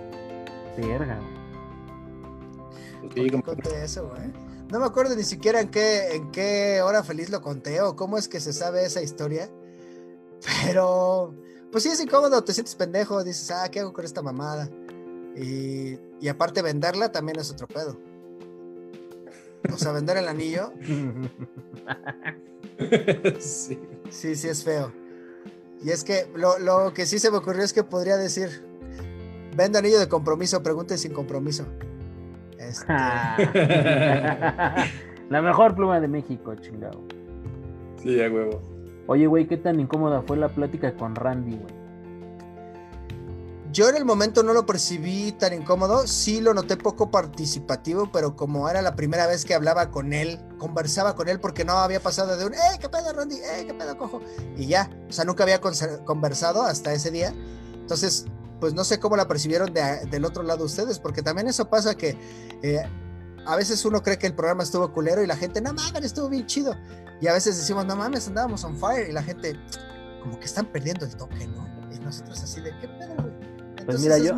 Verga. Pues, ¿Por sí, qué como- conté eso, güey? No me acuerdo ni siquiera en qué, en qué hora feliz lo conté o cómo es que se sabe esa historia. Pero, pues sí es incómodo, te sientes pendejo, dices, ah, ¿qué hago con esta mamada? Y, y aparte venderla también es otro pedo. O sea, vender el anillo, sí. sí, sí es feo. Y es que lo, lo que sí se me ocurrió es que podría decir, vendo anillo de compromiso, pregunte sin compromiso. Este, La mejor pluma de México, chingado. Sí, a huevo. Oye, güey, ¿qué tan incómoda fue la plática con Randy, güey? Yo en el momento no lo percibí tan incómodo, sí lo noté poco participativo, pero como era la primera vez que hablaba con él, conversaba con él porque no había pasado de un, ¡eh, qué pedo, Randy! ¡eh, qué pedo, cojo! Y ya, o sea, nunca había conversado hasta ese día. Entonces, pues no sé cómo la percibieron del otro lado ustedes, porque también eso pasa que eh, a veces uno cree que el programa estuvo culero y la gente, no mames, estuvo bien chido. Y a veces decimos, no mames, andábamos on fire y la gente, como que están perdiendo el toque, ¿no? Y nosotros así de, ¿qué pedo? Pues mira, yo,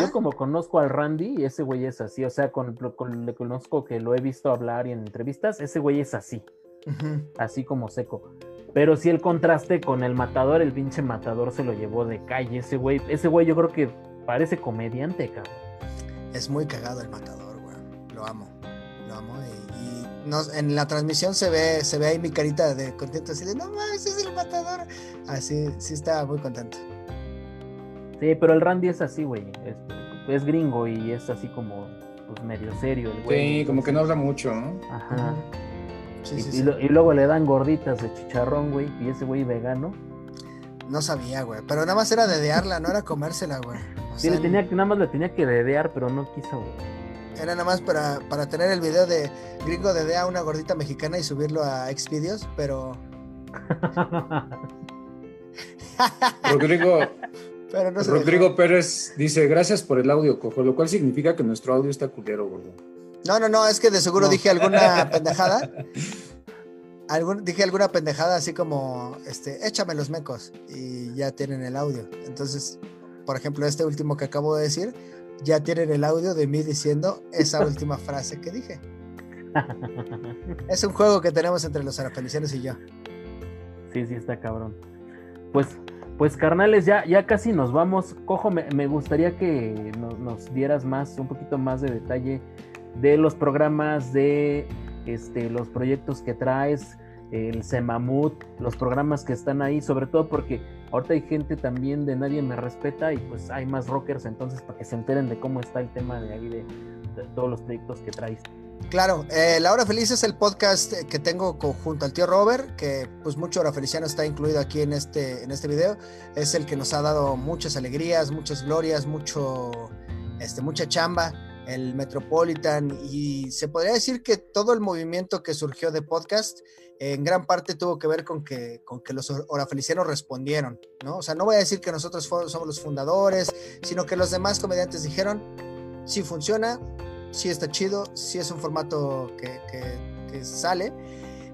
yo como conozco al Randy, y ese güey es así, o sea, con, con, le conozco que lo he visto hablar y en entrevistas, ese güey es así, así como seco. Pero sí el contraste con el matador, el pinche matador se lo llevó de calle, ese güey, ese güey yo creo que parece comediante, cabrón. Es muy cagado el matador, güey, lo amo, lo amo y, en la transmisión se ve, se ve ahí mi carita de contento, así de, no mames, es el matador, así, sí está muy contento. Sí, pero el Randy es así, güey. Es, gringo y es así como pues, medio serio el güey. Sí, como que no habla mucho, ¿no? Ajá. y, luego le dan gorditas de chicharrón, güey. Y ese güey vegano. No sabía, güey. Pero nada más era dedearla, no era comérsela, güey. sí, le tenía, nada más le tenía que dedear, pero no quiso, güey. Era nada más para, para tener el video de gringo dedea una gordita mexicana y subirlo a Xvideos, pero. Rodrigo, Pérez dice, gracias por el audio, cojo, lo cual significa que nuestro audio está culero, gordo. No, no, no, es que de seguro dije alguna pendejada. dije alguna pendejada así como, este, échame los mecos y ya tienen el audio. Entonces, por ejemplo, este último que acabo de decir, ya tienen el audio de mí diciendo esa última frase que dije. es un juego que tenemos entre los arafelicianos y yo. Sí, sí, está cabrón. Pues pues carnales, ya, ya casi nos vamos. Cojo, me, gustaría que nos dieras más, un poquito más de detalle de los programas, de este, los proyectos que traes, el Semamut, los programas que están ahí, sobre todo porque ahorita hay gente también de Nadie Me Respeta y pues hay más rockers, entonces para que se enteren de cómo está el tema de ahí, de todos los proyectos que traes. Claro, eh, La Hora Feliz es el podcast que tengo junto al tío Robert, que pues mucho Hora Feliciano está incluido aquí en este, en este video. Es el que nos ha dado muchas alegrías, muchas glorias, mucho, este, mucha chamba, el Metropolitan, y se podría decir que todo el movimiento que surgió de podcast en gran parte tuvo que ver con que, con que los Felicianos respondieron, ¿no? O sea, no voy a decir que nosotros somos los fundadores, sino que los demás comediantes dijeron, sí funciona, sí está chido, sí es un formato que, sale.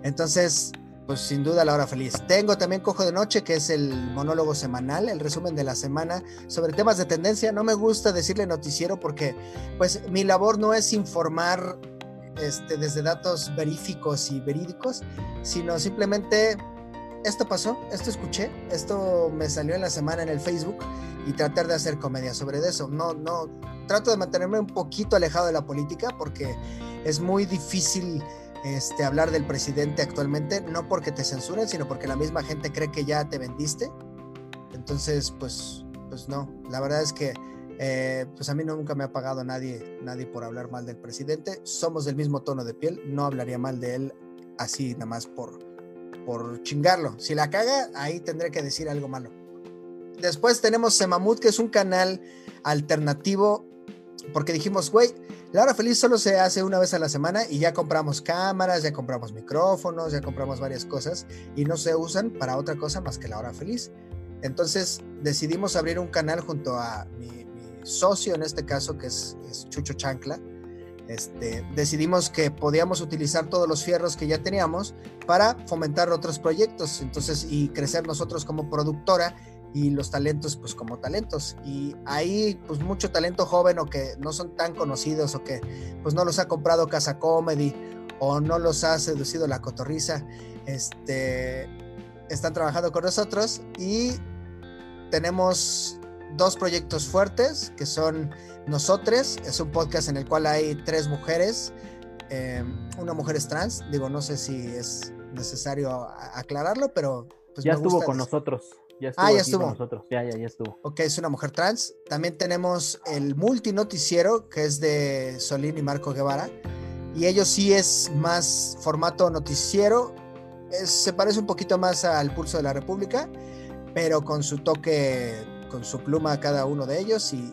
Entonces, pues sin duda la hora feliz. Tengo también Cojo de Noche, que es el monólogo semanal, el resumen de la semana sobre temas de tendencia. No me gusta decirle noticiero porque pues mi labor no es informar este, desde datos veríficos y verídicos, sino simplemente esto pasó, esto escuché, esto me salió en la semana en el Facebook y tratar de hacer comedia sobre eso. No, no, trato de mantenerme un poquito alejado de la política porque es muy difícil este, hablar del presidente actualmente, no porque te censuren, sino porque la misma gente cree que ya te vendiste. Entonces, pues, pues no, la verdad es que eh, pues a mí nunca me ha pagado nadie, nadie por hablar mal del presidente. Somos del mismo tono de piel, no hablaría mal de él así nada más por, por chingarlo. Si la caga, ahí tendré que decir algo malo. Después tenemos Semamut, que es un canal alternativo, porque dijimos, güey, la hora feliz solo se hace una vez a la semana y ya compramos cámaras, ya compramos micrófonos, ya compramos varias cosas y no se usan para otra cosa más que la hora feliz. Entonces decidimos abrir un canal junto a mi, socio en este caso, que es, Chucho Chancla. Este, decidimos que podíamos utilizar todos los fierros que ya teníamos para fomentar otros proyectos, entonces y crecer nosotros como productora y los talentos pues como talentos y ahí pues mucho talento joven o que no son tan conocidos o que pues no los ha comprado Casa Comedy o no los ha seducido la cotorriza este están trabajando con nosotros y tenemos dos proyectos fuertes que son Nosotros, es un podcast en el cual hay tres mujeres, em, una mujer es trans, digo, no sé si es necesario aclararlo, pero pues ya estuvo con nosotros. Ya estuvo ah, ya estuvo. Con nosotros. Ya, ya, ya estuvo. Ok, es una mujer trans. También tenemos el multinoticiero, que es de Solín y Marco Guevara. Y ellos sí es más formato noticiero. se parece un poquito más al Pulso de la República, pero con su toque con su pluma cada uno de ellos y,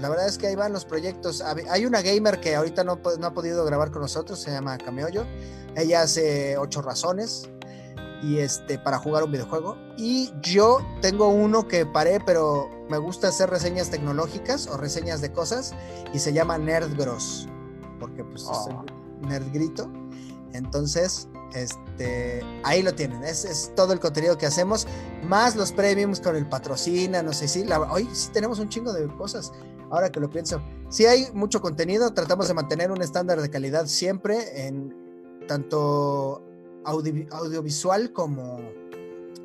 la verdad es que ahí van los proyectos. Hay una gamer que ahorita no, no ha podido grabar con nosotros, se llama Cameollo. Ella hace ocho razones y este para jugar un videojuego. Y yo tengo uno que paré, pero me gusta hacer reseñas tecnológicas o reseñas de cosas y se llama Nerdgross, porque pues es oh. Nerdgrito. Entonces, este, ahí lo tienen. Es, es, todo el contenido que hacemos, más los premiums con el patrocina, no sé si. hoy sí tenemos un chingo de cosas. Ahora que lo pienso, si hay mucho contenido. Tratamos de mantener un estándar de calidad siempre en tanto audiovisual como,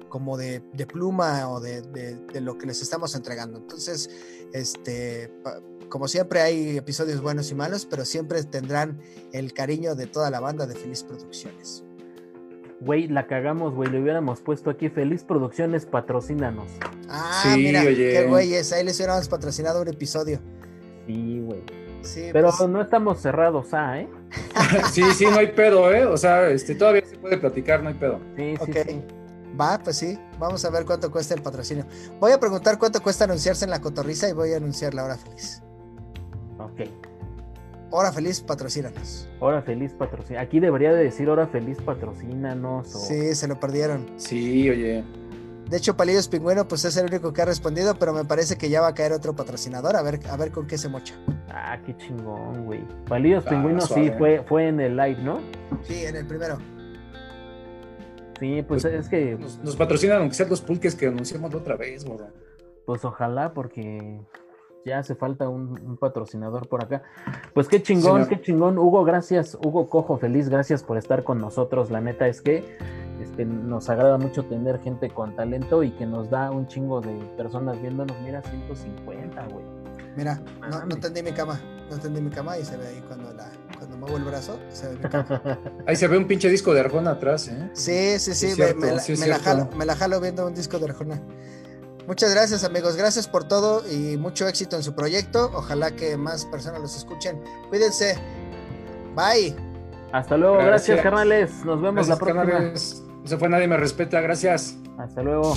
como de, pluma o de, de, lo que les estamos entregando. Entonces, este, como siempre hay episodios buenos y malos, pero siempre tendrán el cariño de toda la banda de Feliz Producciones. Güey, la cagamos, güey, le hubiéramos puesto aquí Feliz Producciones, patrocínanos. Ah, mira, qué güeyes, ahí les hubiéramos patrocinado un episodio. Sí, güey. Sí, Pero pues no estamos cerrados, ¿ah, eh? sí, sí, no hay pedo, ¿eh? O sea, este, todavía se puede platicar, no hay pedo. Sí, sí, sí. Va, pues sí, vamos a ver cuánto cuesta el patrocinio. Voy a preguntar cuánto cuesta anunciarse en la cotorriza y voy a anunciar la hora feliz. Ok. Hora feliz, patrocínanos. Hora feliz, patrocina. Aquí debería de decir hora feliz, patrocínanos. Sí, se lo perdieron. Sí, oye. De hecho, Palillos Pingüino, pues es el único que ha respondido, pero me parece que ya va a caer otro patrocinador, a ver, a ver con qué se mocha. Ah, qué chingón, güey. Palillos ah, Pingüino sí, fue, fue en el live, ¿no? Sí, en el primero. Sí, pues, pues es que. Nos, patrocinan aunque sean los pulques que anunciamos la otra vez, güey. Pues ojalá, porque ya hace falta un, patrocinador por acá. Pues qué chingón, qué chingón. Hugo, gracias. Hugo Cojo, feliz, gracias por estar con nosotros. La neta es que este, nos agrada mucho tener gente con talento y que nos da un chingo de personas viéndonos. Mira, 150, güey. Mira, no, no, tendí mi cama, no tendí mi cama y se ve ahí cuando la, cuando muevo el brazo, se ve mi cama. Ahí se ve un pinche disco de Arjona atrás, ¿eh? Sí, sí, sí, me, la, jalo, me la jalo viendo un disco de Arjona. Muchas gracias amigos, gracias por todo y mucho éxito en su proyecto. Ojalá que más personas los escuchen. Cuídense. Bye. Hasta luego, gracias, carnales. Nos vemos la próxima. No se fue nadie me respeta, gracias. Hasta luego.